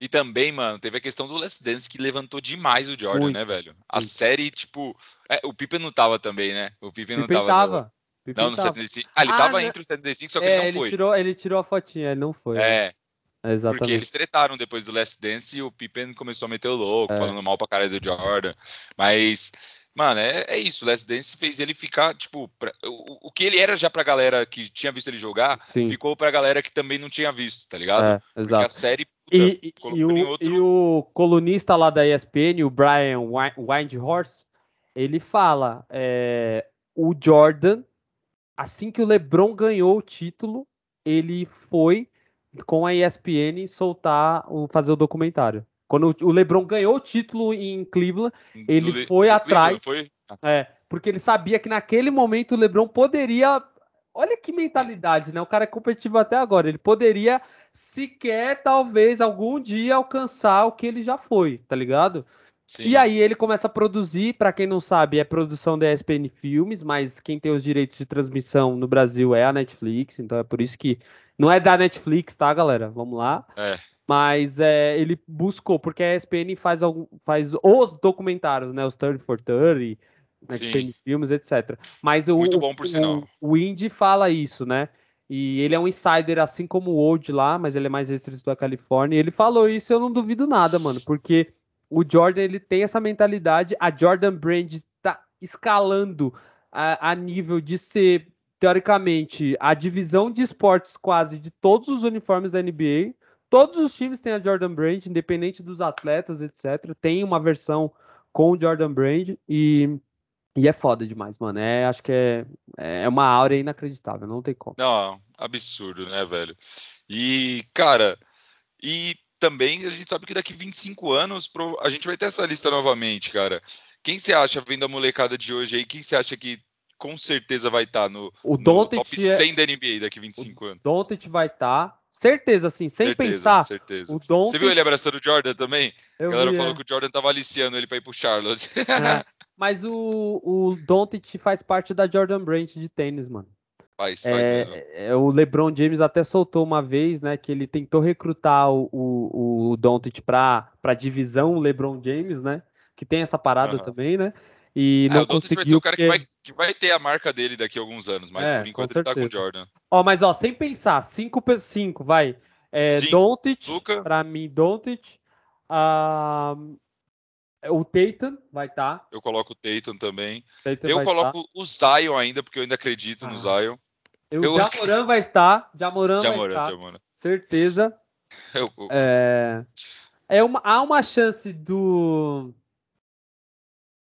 E também, mano, teve a questão do Last Dance que levantou demais o Jordan, muito, né, velho? A muito. série, tipo. É, o Pippen não tava também, né? O Pippen, Pippen não tava. tava. Não, no 75. Ah, ele ah, tava não... entre os 75, só que é, ele não ele foi. Tirou, ele tirou a fotinha, ele não foi. É. Né? Exatamente. Porque eles tretaram depois do Last Dance e o Pippen começou a meter o louco, é. falando mal pra cara do Jordan. Mas, mano, é, é isso. O Last Dance fez ele ficar, tipo, pra, o, o, que ele era já pra galera que tinha visto ele jogar, Sim. ficou pra galera que também não tinha visto, tá ligado? É, Porque a série. Puta, e, e, o, outro... e, o, colunista lá da ESPN, o Brian Windhorse, ele fala: é, o Jordan, assim que o LeBron ganhou o título, ele foi com a ESPN soltar o fazer o documentário. Quando o LeBron ganhou o título em Cleveland, ele Do- foi atrás. Foi? É, porque ele sabia que naquele momento o LeBron poderia. Olha que mentalidade, né? O cara é competitivo até agora. Ele poderia sequer, talvez, algum dia alcançar o que ele já foi, tá ligado? Sim. E aí ele começa a produzir, pra quem não sabe, é produção da ESPN Filmes, mas quem tem os direitos de transmissão no Brasil é a Netflix, então é por isso que não é da Netflix, tá, galera? Vamos lá. É. Mas é, ele buscou, porque a ESPN faz, algum, faz os documentários, né? Os 30 for 30, Sim. ESPN Filmes, etc. Mas o, Muito bom, por sinal. o, o Indy fala isso, né? E ele é um insider, assim como o Old lá, mas ele é mais restrito da Califórnia. E ele falou isso, eu não duvido nada, mano, porque o Jordan ele tem essa mentalidade. A Jordan Brand tá escalando a, a nível de ser, teoricamente, a divisão de esportes quase de todos os uniformes da NBA. Todos os times têm a Jordan Brand, independente dos atletas, etc. Tem uma versão com o Jordan Brand e, e é foda demais, mano. É, acho que é, é uma áurea inacreditável, não tem como. Não, absurdo, né, velho? E, cara, e também a gente sabe que daqui 25 anos a gente vai ter essa lista novamente, cara. Quem você acha, vendo a molecada de hoje aí, quem você acha que com certeza vai estar no, O no top é- 100 da NBA daqui 25 anos? Doncic vai estar, certeza, assim, sem certeza, pensar. certeza. O Doncic, Você viu ele abraçando o Jordan também? eu A galera vi, falou é. que o Jordan tava aliciando ele pra ir pro Charlotte. É, Mas o, o Doncic faz parte da Jordan Brand de tênis, mano. faz, faz mesmo. É, é, o LeBron James até soltou uma vez, né, que ele tentou recrutar o, o, o Doncic pra, pra divisão LeBron James, né, que tem essa parada também, né, e É, não o vai conseguiu o cara que porque- vai, que vai ter a marca dele daqui a alguns anos, mas É, por enquanto ele tá com o. Jordan. Ó, mas ó, sem pensar, 5 por 5, vai. É. Doncic, Luka. pra mim, Doncic. Ah, o Tatum vai estar. Tá, Eu coloco o Tatum também. Tatum Eu vai coloco o Zion ainda, porque eu ainda acredito no Ah, Zion. tá. O eu- Jamoran vai estar. Jamoran vai Jamoran, estar. Jamoran. Certeza. Eu- eu- É, é uma, há uma chance do.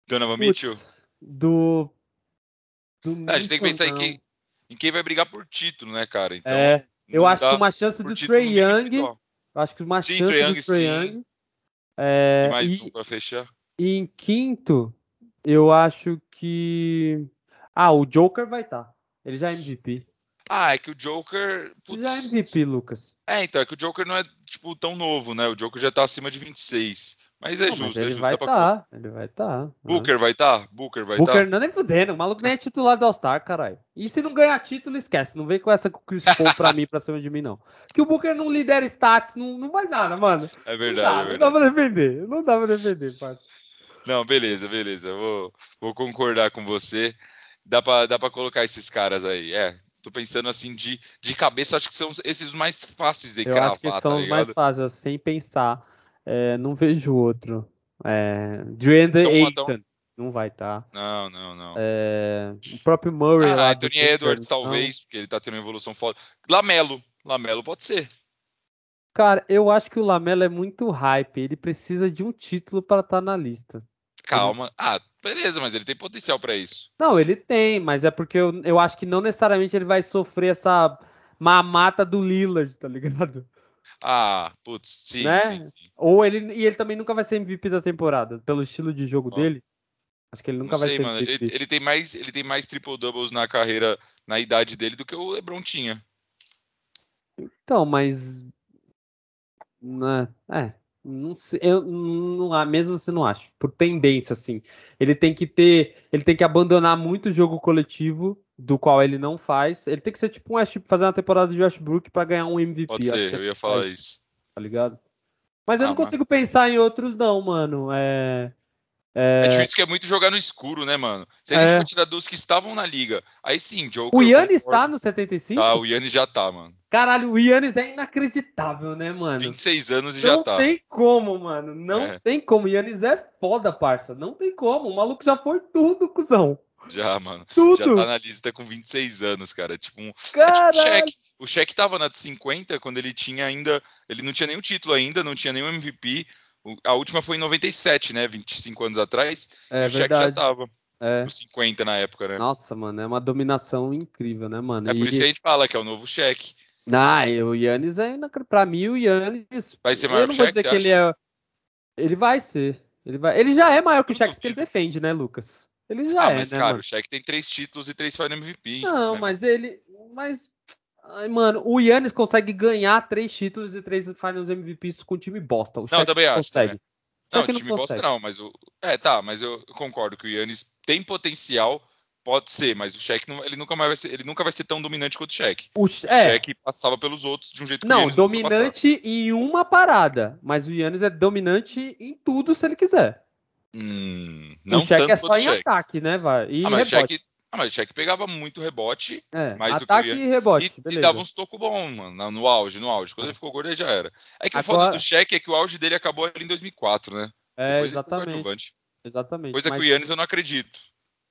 Donovan Mitchell. Putz, do. do É, a gente tem que pensar em Mitchell, quem, em quem vai brigar por título, né, cara? Então. É, eu acho que uma chance do Trey Young. Eu acho que uma Sim, chance Trae do Young, Trey sim. Young. É, E mais e- um pra fechar. E em quinto, eu acho que. Ah, o Joker vai estar. Ele já é MVP. Ah, é que o Joker. putz, Já é MVP, Lucas. É, então, é que o Joker não é, tipo, tão novo, né? O Joker já tá acima de 26. Mas é Não, mas justo, é ele justo. vai dá pra- estar. Ele vai estar. Booker vai estar? Booker vai Booker estar? não é nem fudendo. O maluco nem é titular do All-Star, caralho. E se não ganhar título, esquece. Não vem com essa com o Chris Paul pra mim, pra cima de mim, não. Que o Booker não lidera stats, não, não faz nada, mano. É Não verdade, dá, é não verdade. dá pra defender. Não dá pra defender, parça. Não, beleza, beleza. Vou, vou concordar com você. Dá pra, dá pra colocar esses caras aí. É, tô pensando assim de, de cabeça, acho que são esses mais fáceis de Eu cravar, acho que tá são os mais fáceis, sem pensar. É, não vejo outro. É, DeAndre Então, Não vai estar. Não, não, não. É, o próprio Murray ah, lá Anthony Edwards, não. talvez, porque ele tá tendo uma evolução foda. Lamelo. Lamelo pode ser. Cara, eu acho que o Lamelo é muito hype. Ele precisa de um título para estar na lista. Calma. Ah, beleza, mas ele tem potencial pra isso. Não, ele tem, mas é porque eu, eu acho que não necessariamente ele vai sofrer essa mamata do Lillard, tá ligado? Ah, putz, sim, Né? sim, sim. Ou ele e ele também nunca vai ser MVP da temporada, pelo estilo de jogo dele. Acho que ele nunca Não vai sei, ser mano. MVP. Ele, ele tem mais, ele tem mais triple doubles na carreira, na idade dele do que o LeBron tinha. Então, mas né, é, não sei, eu não, ah, mesmo assim não acho, por tendência assim. Ele tem que ter, ele tem que abandonar muito o jogo coletivo do qual ele não faz. Ele tem que ser tipo um West, fazer uma temporada de Westbrook para ganhar um MVP, Pode ser, que eu ia falar faz, isso. tá ligado? Mas eu Ah, não mas- consigo pensar em outros não, mano. É, É difícil que é muito jogar no escuro, né, mano? Se a É. gente for tirar dos que estavam na liga, aí sim, Joker. o eu Yannis tá no 75? Tá, o Yannis já tá, mano. Caralho, o Yannis é inacreditável, né, mano? 26 anos e Não já tá. tem como, mano. Não É. tem como. Yannis é foda, parça. Não tem como. O maluco já foi tudo, cuzão. Já, mano. Tudo. Já tá na lista com 26 anos, cara. Tipo um. É tipo. Shaq. O Shaq tava na de 50 quando ele tinha ainda. Ele não tinha nenhum título ainda, não tinha nenhum MVP. A última foi em 97, né? 25 anos atrás. É o Shaq já tava É. com 50 na época, né? Nossa, mano, é uma dominação incrível, né, mano? É por E- isso que a gente fala que é o novo Shaq. Ah, o Yannis é inacreditável. Pra mim, o Yannis. Vai ser eu maior não que vou Shaq, dizer que ele é. Ele vai ser. Ele, vai... ele já é maior que o Shaq que ele defende, né, Lucas? Ele já ah, é, mas, né, cara, mano? o Shaq tem três títulos e três Final MVP. Não, né? mas ele. Mas. Ai, mano, o Yannis consegue ganhar três títulos e três Finals MVPs com o time bosta. O Não, Shaq também acho. consegue. né? O Não, Shaq time bosta não, mas o. É, tá, mas eu concordo que o Yannis tem potencial, pode ser, mas o Shaq ele nunca mais vai ser, ele nunca vai ser tão dominante quanto o Shaq. O, O é, Shaq passava pelos outros de um jeito que o não, dominante em uma parada. Mas o Yannis é dominante em tudo se ele quiser. Hum, não o tanto é só em o ataque, né, vai? E Ah, mas o rebote. Ah, mas o Shaq pegava muito rebote É, mais do que o ataque e rebote, e, e beleza. dava uns tocos bons, mano, no- auge, no auge. Quando ele ficou gordo, aí já era. É que o Agora- foda do Shaq é que o auge dele acabou ali em 2004, né? É, Depois ele exatamente. Exatamente. Coisa mas que o Yannis eu não acredito.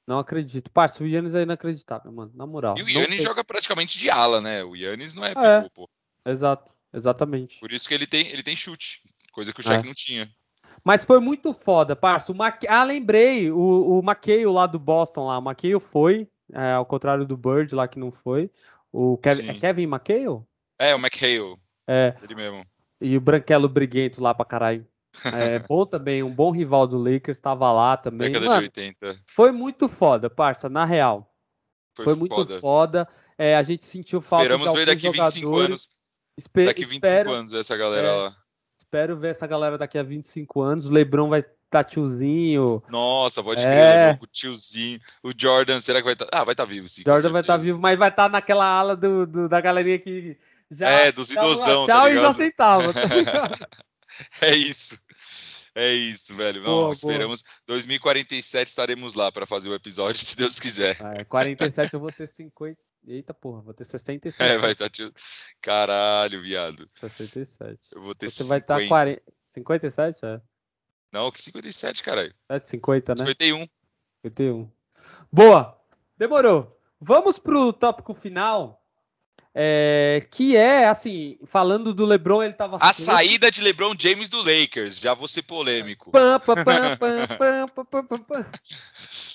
Não acredito. Parça, o Yannis é inacreditável, mano. Na moral. E o Yannis joga praticamente de ala, né? O Yannis não é É. pivô, pô. Exato, exatamente. Por isso que ele tem, ele tem chute, coisa que o Shaq É. não tinha. Mas foi muito foda, parça. O Mac... Ah, lembrei. O, o McHale lá do Boston lá. O McHale foi, é, ao contrário do Bird lá que não foi. O Kevin, Sim. é Kevin McHale? É, o McHale, É. ele mesmo. E o Branquelo Briguento lá pra caralho. É, bom também, um bom rival do Lakers, tava lá também. Década Mano, de 80. foi muito foda, parça, na real. Foi, Foi, muito foda. foda. É, a gente sentiu falta Esperamos de ver alguns daqui 25 jogadores. anos. Espe- Daqui 25 espero, anos essa galera É. lá. Espero ver essa galera daqui a 25 anos. O Lebron vai estar tiozinho. Nossa, pode É. crer, LeBron, o tiozinho. O Jordan, será que vai estar. Ah, vai estar vivo, sim. Jordan vai estar certeza. vivo, mas vai estar naquela ala do, do- da galerinha que já. É, dos idosão, tá Tchau e já aceitava. tá? É isso. É isso, velho. Não, Boa, esperamos. 2047 estaremos lá para fazer o episódio, se Deus quiser. É, 47 eu vou ter 50. Eita porra, vou ter 67. É, vai estar. Caralho, viado. 67. Eu vou ter Você vai estar 50. 40. 57? É. Não, que 57, caralho. É de 50, né? 51. 51. Boa! Demorou. Vamos pro tópico final. é, que é, assim, falando do LeBron, ele tava. A saída de LeBron James do Lakers. Já vou ser polêmico. Pam, pam, pam,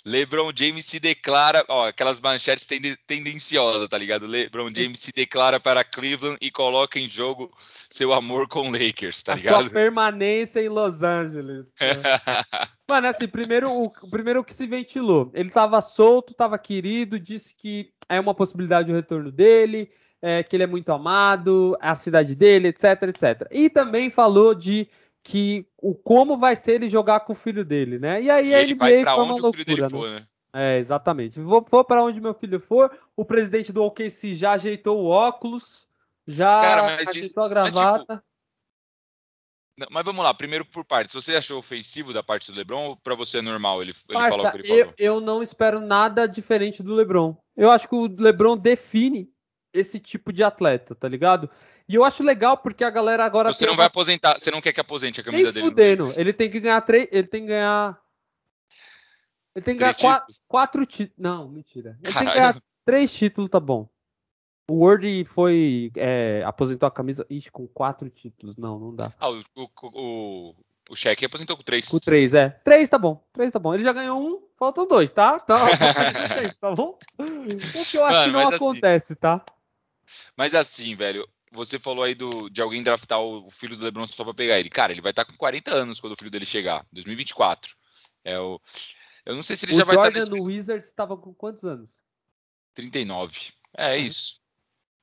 LeBron James se declara, ó, aquelas manchetes tende- tendenciosas, tá ligado? LeBron James se declara para Cleveland e coloca em jogo seu amor com Lakers, tá a sua ligado? permanência em Los Angeles. Mano, assim, primeiro o, o primeiro que se ventilou. Ele tava solto, tava querido, disse que é uma possibilidade o retorno dele, é, que ele é muito amado, a cidade dele, etc, etc. E também falou de que o como vai ser ele jogar com o filho dele, né? E aí e ele vai uma onde o filho dele loucura, né? for, né? É, exatamente. Vou, vou para onde meu filho for. O presidente do OKC já ajeitou o óculos, já Cara, ajeitou a mas, tipo, gravata. Mas vamos lá, primeiro por partes. Você achou ofensivo da parte do LeBron ou pra você é normal ele, ele Parça, falar o que ele eu, falou? eu não espero nada diferente do LeBron. Eu acho que o LeBron define esse tipo de atleta, tá ligado? E eu acho legal porque a galera agora Você não vai aposentar, você não quer que aposente a camisa dele. fudendo. Ele tem que ganhar três, ele tem que ganhar ele tem que ganhar Três títulos. quatro títulos. Não, mentira. Ele tem que Caralho. ganhar três títulos, tá bom. O Word foi é, aposentou a camisa ixi, com quatro títulos. Não, não dá. Ah, o, o, o, o Shaq aposentou com três. Com três, é. Três tá bom. Três tá bom. Ele já ganhou um, faltam dois, tá? Tá, tá bom? O que eu acho Mano, que não assim- acontece, tá? Mas assim, velho, você falou aí do, de alguém draftar o filho do LeBron só pra pegar ele. Cara, ele vai estar com 40 anos quando o filho dele chegar, 2024. É o, eu não sei se ele o já vai estar Jordan nesse no Wizards estava com quantos anos? 39. É isso.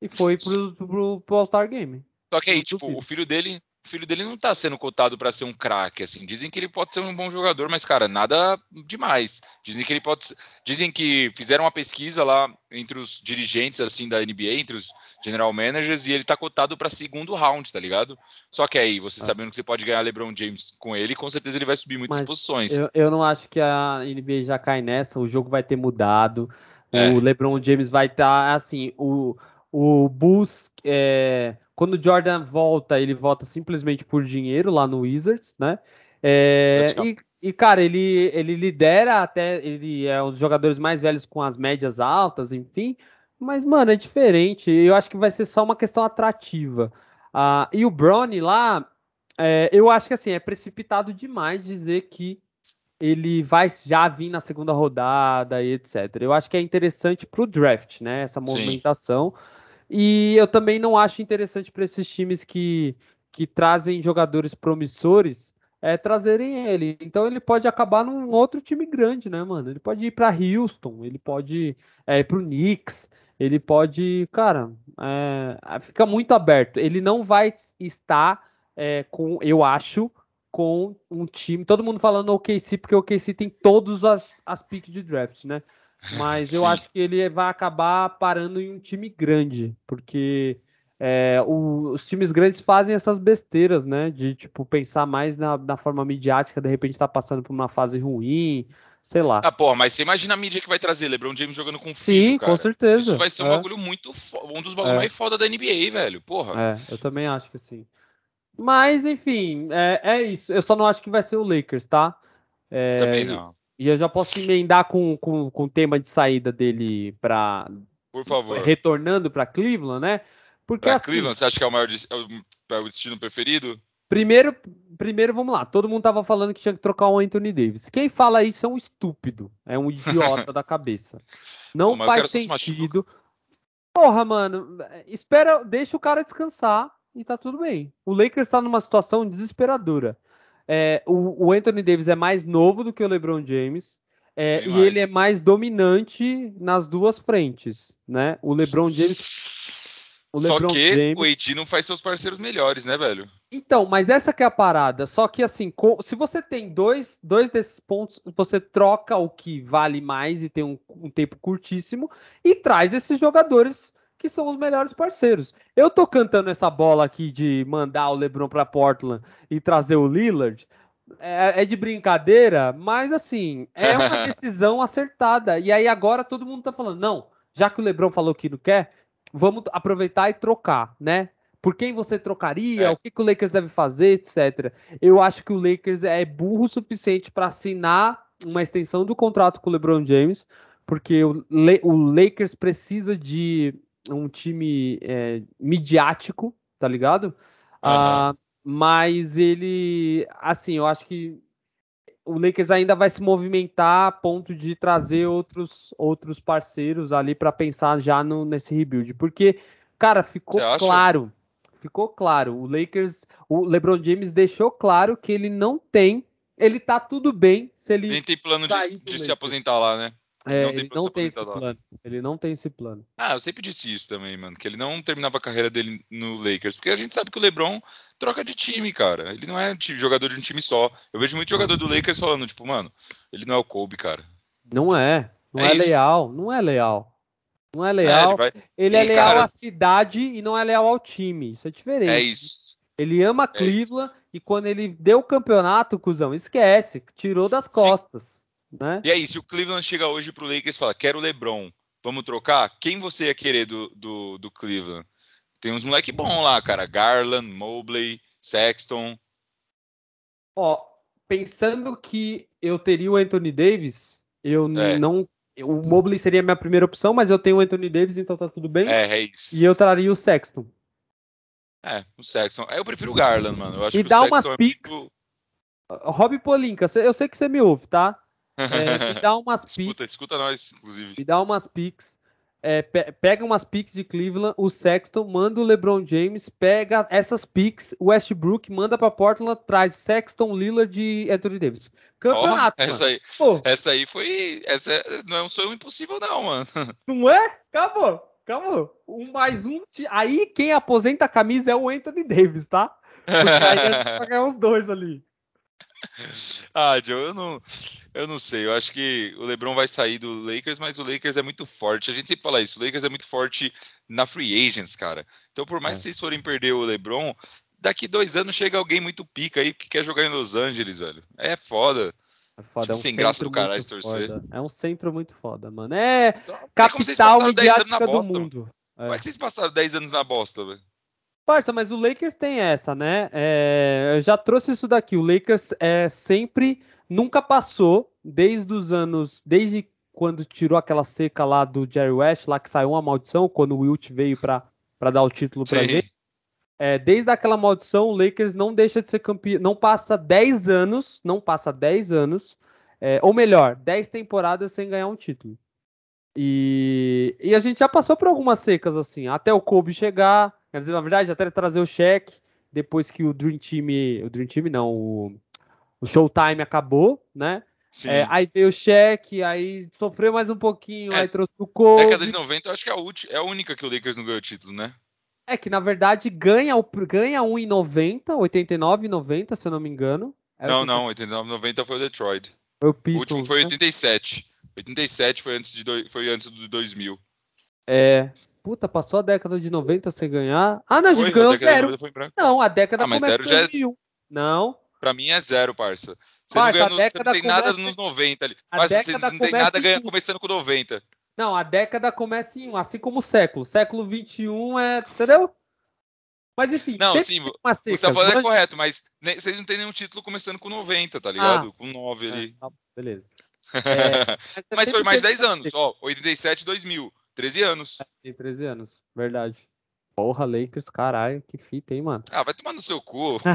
E foi pro, pro, pro All-Star Game. Só que aí, tipo, o filho dele, o filho dele não tá sendo cotado pra ser um craque, assim. Dizem que ele pode ser um bom jogador, mas cara, nada demais. Dizem que ele pode, dizem que fizeram uma pesquisa lá entre os dirigentes assim da NBA, entre os general managers e ele tá cotado pra segundo round, tá ligado? Só que aí, você Ah. sabendo que você pode ganhar LeBron James com ele, com certeza ele vai subir muitas Mas posições. Eu, eu não acho que a NBA já cai nessa. O jogo vai ter mudado. É. O LeBron James vai estar assim. O, o Bulls, é, quando o Jordan volta, ele volta simplesmente por dinheiro lá no Wizards, né? É, e, e, cara, ele, ele lidera até. Ele é um dos jogadores mais velhos com as médias altas, enfim. Mas, mano, é diferente. Eu acho que vai ser só uma questão atrativa. Ah, e o Brownie lá, é, eu acho que assim, é precipitado demais dizer que ele vai já vir na segunda rodada e etc. Eu acho que é interessante pro draft, né? Essa movimentação. E eu também não acho interessante para esses times que, que trazem jogadores promissores é, trazerem ele. Então ele pode acabar num outro time grande, né, mano? Ele pode ir para Houston, ele pode é, ir pro Knicks, ele pode, cara, é, fica muito aberto. Ele não vai estar é, com, eu acho, com um time. Todo mundo falando o OKC, porque o OKC tem todas as, as picks de draft, né? Mas eu acho que ele vai acabar parando em um time grande, porque é, o, os times grandes fazem essas besteiras, né? De tipo pensar mais na, na forma midiática, de repente tá passando por uma fase ruim, sei lá. Ah, porra, mas você imagina a mídia que vai trazer LeBron James jogando com filho, Sim, cara. com certeza. Isso vai ser um é. bagulho muito um dos bagulhos é. mais foda da NBA, velho. Porra. É, eu também acho que sim. Mas, enfim, é, é isso. Eu só não acho que vai ser o Lakers, tá? É, também não. E eu já posso emendar com, com, com o tema de saída dele para. Por favor. Retornando para Cleveland, né? Porque pra assim, Cleveland, você acha que é o maior é o destino preferido? Primeiro, primeiro, vamos lá. Todo mundo tava falando que tinha que trocar o Anthony Davis. Quem fala isso é um estúpido. É um idiota da cabeça. Não Pô, faz sentido. Porra, mano. Espera, deixa o cara descansar e tá tudo bem. O Lakers tá numa situação desesperadora. É, o, o, Anthony Davis é mais novo do que o LeBron James. É, e mais. ele é mais dominante nas duas frentes, né? O LeBron James o Só que James... o AD não faz seus parceiros melhores, né, velho? Então, mas essa que é a parada. Só que assim, se você tem dois, dois desses pontos, você troca o que vale mais e tem um, um tempo curtíssimo e traz esses jogadores que são os melhores parceiros. Eu tô cantando essa bola aqui de mandar o LeBron para Portland e trazer o Lillard. É, é, de brincadeira, mas assim, é uma decisão acertada. E aí agora todo mundo tá falando, não, já que o LeBron falou que não quer, vamos aproveitar e trocar, né? Por quem você trocaria? É. O que, que, o Lakers deve fazer, etc. Eu acho que o Lakers é burro o suficiente para assinar uma extensão do contrato com o LeBron James, porque o, Le o Lakers precisa de um time é, midiático, tá ligado? Uhum. Uh, mas ele, assim, eu acho que o Lakers ainda vai se movimentar a ponto de trazer outros, outros parceiros ali para pensar já no, nesse rebuild. Porque, cara, ficou claro. Ficou claro. O Lakers, o LeBron James deixou claro que ele não tem. Ele tá tudo bem se ele. Nem tem plano de, de se aposentar lá, né? É, não ele não tem esse plano. Ele não tem esse plano. Ah, eu sempre disse isso também, mano. Que ele não terminava a carreira dele no Lakers. Porque a gente sabe que o LeBron troca de time, cara. Ele não é jogador de um time só. Eu vejo muito jogador do Lakers falando, tipo, mano, ele não é o Kobe, cara. Não é. Não é, é leal. Não é leal. Não é leal. É, ele, vai... ele é leal cara... à cidade e não é leal ao time. Isso é diferente. É isso. Ele ama é Cleveland isso. e quando ele deu o campeonato, cuzão, esquece. Tirou das costas. Sim. Né? E aí, se o Cleveland chega hoje pro Lakers e fala, quero o LeBron, vamos trocar? Quem você ia querer do, do, do Cleveland? Tem uns moleque bom lá, cara. Garland, Mobley, Sexton. Ó, pensando que eu teria o Anthony Davis, eu é. não. O Mobley seria a minha primeira opção, mas eu tenho o Anthony Davis, então tá tudo bem. É, é isso. E eu traria o Sexton. É, o Sexton. Eu prefiro o Garland, mano. Eu acho e que dá o Sexton umas é picks. Muito... Rob Polinka, eu sei que você me ouve, tá? É, me dá umas picks. Escuta, escuta nós, inclusive. Me dá umas picks. É, pe pega umas picks de Cleveland, o Sexton, manda o LeBron James, pega essas picks, o Westbrook, manda pra Portland, traz Sexton, Lillard e Anthony Davis. Campeonato, oh, essa, aí, essa aí foi. Essa não é um sonho impossível, não, mano. Não é? Acabou, acabou. Um mais um. Aí quem aposenta a camisa é o Anthony Davis, tá? Porque aí a gente vai ganhar os dois ali. ah, Joe, eu não, eu não sei. Eu acho que o LeBron vai sair do Lakers, mas o Lakers é muito forte. A gente sempre fala isso. O Lakers é muito forte na free agents, cara. Então, por mais é. que vocês forem perder o LeBron, daqui dois anos chega alguém muito pica aí que quer jogar em Los Angeles, velho. É foda. É foda, tipo, é um sem graça do caralho torcer. Foda. É um centro muito foda, mano. É capital midiática do mundo. É. Como é que vocês passaram 10 anos na bosta, velho? Parça, mas o Lakers tem essa, né? É, eu já trouxe isso daqui. O Lakers é sempre, nunca passou, desde os anos, desde quando tirou aquela seca lá do Jerry West, lá que saiu uma maldição, quando o Wilt veio para dar o título para ele. É, desde aquela maldição, o Lakers não deixa de ser campeão, não passa 10 anos, não passa 10 anos, é, ou melhor, 10 temporadas sem ganhar um título. E, e a gente já passou por algumas secas assim, até o Kobe chegar, Quer dizer, na verdade, até trazer o cheque depois que o Dream Team. O Dream Team não, o, o Showtime acabou, né? É, aí veio o cheque, aí sofreu mais um pouquinho, é, aí trouxe o Kobe. Década de 90, eu acho que é a, é a única que o Lakers não ganhou o título, né? É que na verdade ganha, ganha um em 90, 89 e 90, se eu não me engano. Era não, não, 89 e 90 foi o Detroit. Foi o, Pistons, o último foi né? 87. 87 foi antes, de do, foi antes do 2000. É. Puta, passou a década de 90 sem ganhar. Ah, não, a gente ganhou zero. Não, a década ah, mas zero já é... Não. Pra mim é zero, parça. Você parça, não, ganha, você não tem começa... nada nos 90 ali. Parça, você não tem nada ganha, começando com 90. Não, a década começa em um, assim como o século. Século 21 é. Entendeu? Mas enfim, não, sim, uma seca, você tá falando é correto, mas vocês não tem nenhum título começando com 90, tá ligado? Ah, com 9 é, ali. Tá, beleza. É, mas foi mais 10 anos, ó, 87 2000, 13 anos. É, tem 13 anos, verdade. Porra, Lakers, caralho, que fita, hein, mano. Ah, vai tomar no seu cu.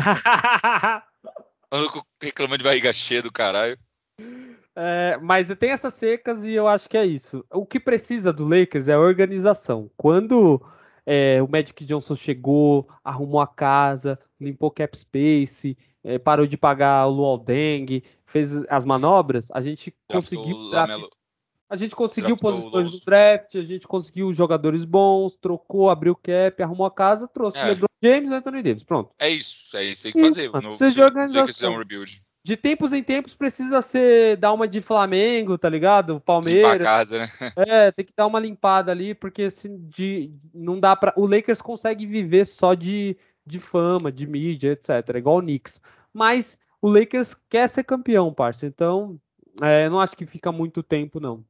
reclamando de barriga cheia do caralho. É, mas tem essas secas e eu acho que é isso. O que precisa do Lakers é organização. Quando é, o Magic Johnson chegou, arrumou a casa, limpou cap space, é, parou de pagar o Luol Deng, fez as manobras, a gente conseguiu. A gente conseguiu posições no draft, a gente conseguiu jogadores bons, trocou, abriu cap, arrumou a casa, trouxe é. LeBron James e Anthony Davis. Pronto. É isso, é isso que tem que fazer. Mano, no, se, se organização. Um rebuild de tempos em tempos precisa ser dar uma de Flamengo, tá ligado? Palmeiras. Limpar a casa, né? É, tem que dar uma limpada ali, porque se de, não dá para o Lakers consegue viver só de, de fama, de mídia, etc. Igual o Knicks. Mas o Lakers quer ser campeão, parça. Então, é, não acho que fica muito tempo não.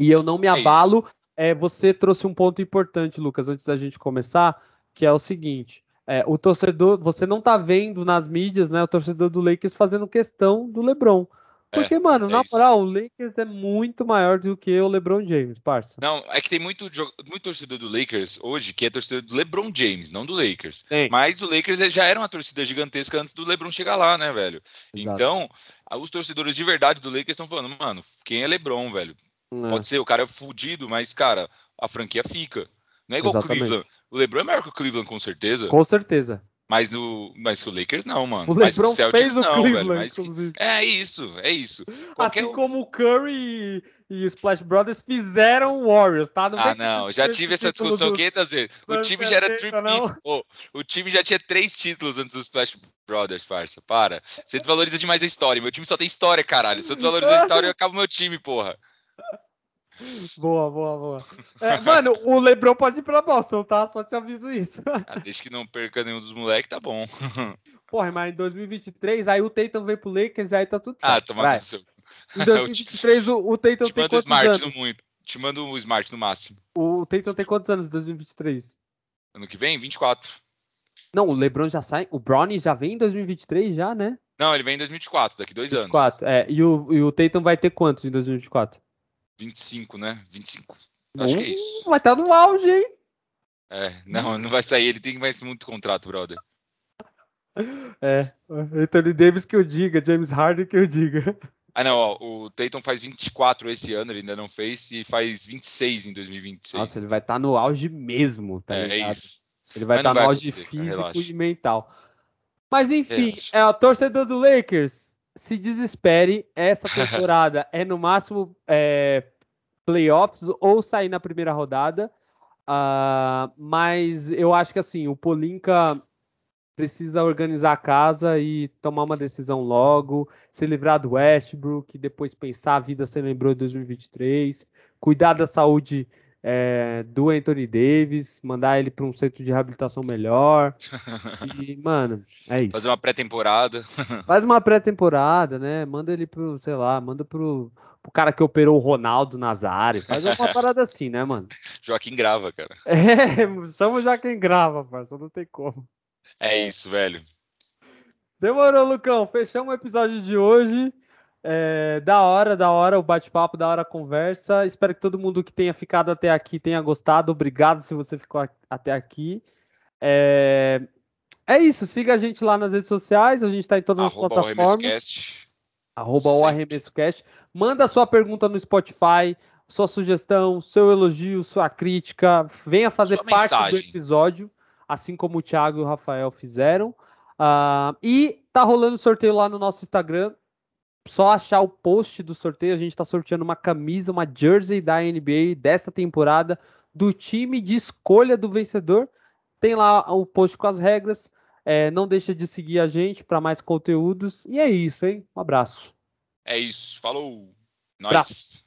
E eu não me é abalo. É, você trouxe um ponto importante, Lucas, antes da gente começar, que é o seguinte: é, o torcedor, você não tá vendo nas mídias, né, o torcedor do Lakers fazendo questão do LeBron. Porque, é, mano, é na moral, o Lakers é muito maior do que o LeBron James, parça. Não, é que tem muito, muito torcedor do Lakers hoje que é torcedor do LeBron James, não do Lakers. Sim. Mas o Lakers já era uma torcida gigantesca antes do LeBron chegar lá, né, velho? Exato. Então, os torcedores de verdade do Lakers estão falando, mano, quem é LeBron, velho? É. Pode ser, o cara é fudido, mas, cara, a franquia fica. Não é igual o Cleveland. O LeBron é maior que o Cleveland, com certeza. Com certeza. Mas o, mas o Lakers não, mano. O LeBron mas o Celtics fez o não, Cleveland, velho. Mas, é isso, é isso. Qualquer... Assim como o Curry e, e Splash Brothers fizeram o Warriors, tá? Não ah, não, já tive essa discussão 500 vezes. O time já era triple. Oh, o time já tinha três títulos antes dos Splash Brothers, parça. Para. Você desvaloriza demais a história. Meu time só tem história, caralho. Se eu desvalorizar a história, eu acabo meu time, porra. Boa, boa, boa. É, mano, o Lebron pode ir pra Boston, tá? Só te aviso isso. Ah, desde que não perca nenhum dos moleques, tá bom. Porra, mas em 2023, aí o Tatum veio pro Lakers e aí tá tudo ah, certo. Ah, toma no seu. Em 2023, o, o Tatum te tem quantos Smart anos? No muito. Te mando o Smart no máximo. O Tatum tem quantos anos em 2023? Ano que vem? 24. Não, o LeBron já sai. O Brownie já vem em 2023 já, né? Não, ele vem em 2024, daqui dois 24, anos. É, e o, e o Tatum vai ter quantos em 2024? 25, né? 25. Acho que é isso. Vai estar no auge, hein? É, não, não vai sair. Ele tem mais muito contrato, brother. É, Anthony Davis que eu diga, James Harden que eu diga. Ah, não, ó, o Tatum faz 24 esse ano, ele ainda não fez, e faz 26 em 2026. Nossa, ele vai estar tá no auge mesmo, tá é? É isso. Ele vai estar tá no auge físico e mental. Mas enfim, é, o torcedor do Lakers, se desespere. Essa temporada é no máximo é, playoffs ou sair na primeira rodada. Uh, mas eu acho que assim, o Polinka precisa organizar a casa e tomar uma decisão logo, se livrar do Westbrook, depois pensar a vida se lembrou de 2023, cuidar da saúde é, do Anthony Davis, mandar ele para um centro de reabilitação melhor. E, mano, é isso. Fazer uma pré-temporada. Faz uma pré-temporada, né? Manda ele pro, sei lá, manda pro, pro cara que operou o Ronaldo Nazário. Faz uma parada assim, né, mano? Joaquim grava, cara. É, estamos já quem grava, parça, não tem como. É isso, velho. Demorou, Lucão. Fechamos o episódio de hoje. É, da hora, da hora o bate-papo, da hora a conversa. Espero que todo mundo que tenha ficado até aqui tenha gostado. Obrigado se você ficou até aqui. É, é isso, siga a gente lá nas redes sociais. A gente está em todas Arroba as plataformas. Arroba o ArremessoCast. Manda sua pergunta no Spotify, sua sugestão, seu elogio, sua crítica. Venha fazer parte mensagem. do episódio, assim como o Thiago e o Rafael fizeram. Uh, e tá rolando sorteio lá no nosso Instagram. Só achar o post do sorteio, a gente está sorteando uma camisa, uma jersey da NBA desta temporada, do time de escolha do vencedor. Tem lá o post com as regras. É, não deixa de seguir a gente para mais conteúdos. E é isso, hein? Um abraço. É isso. Falou. Nós.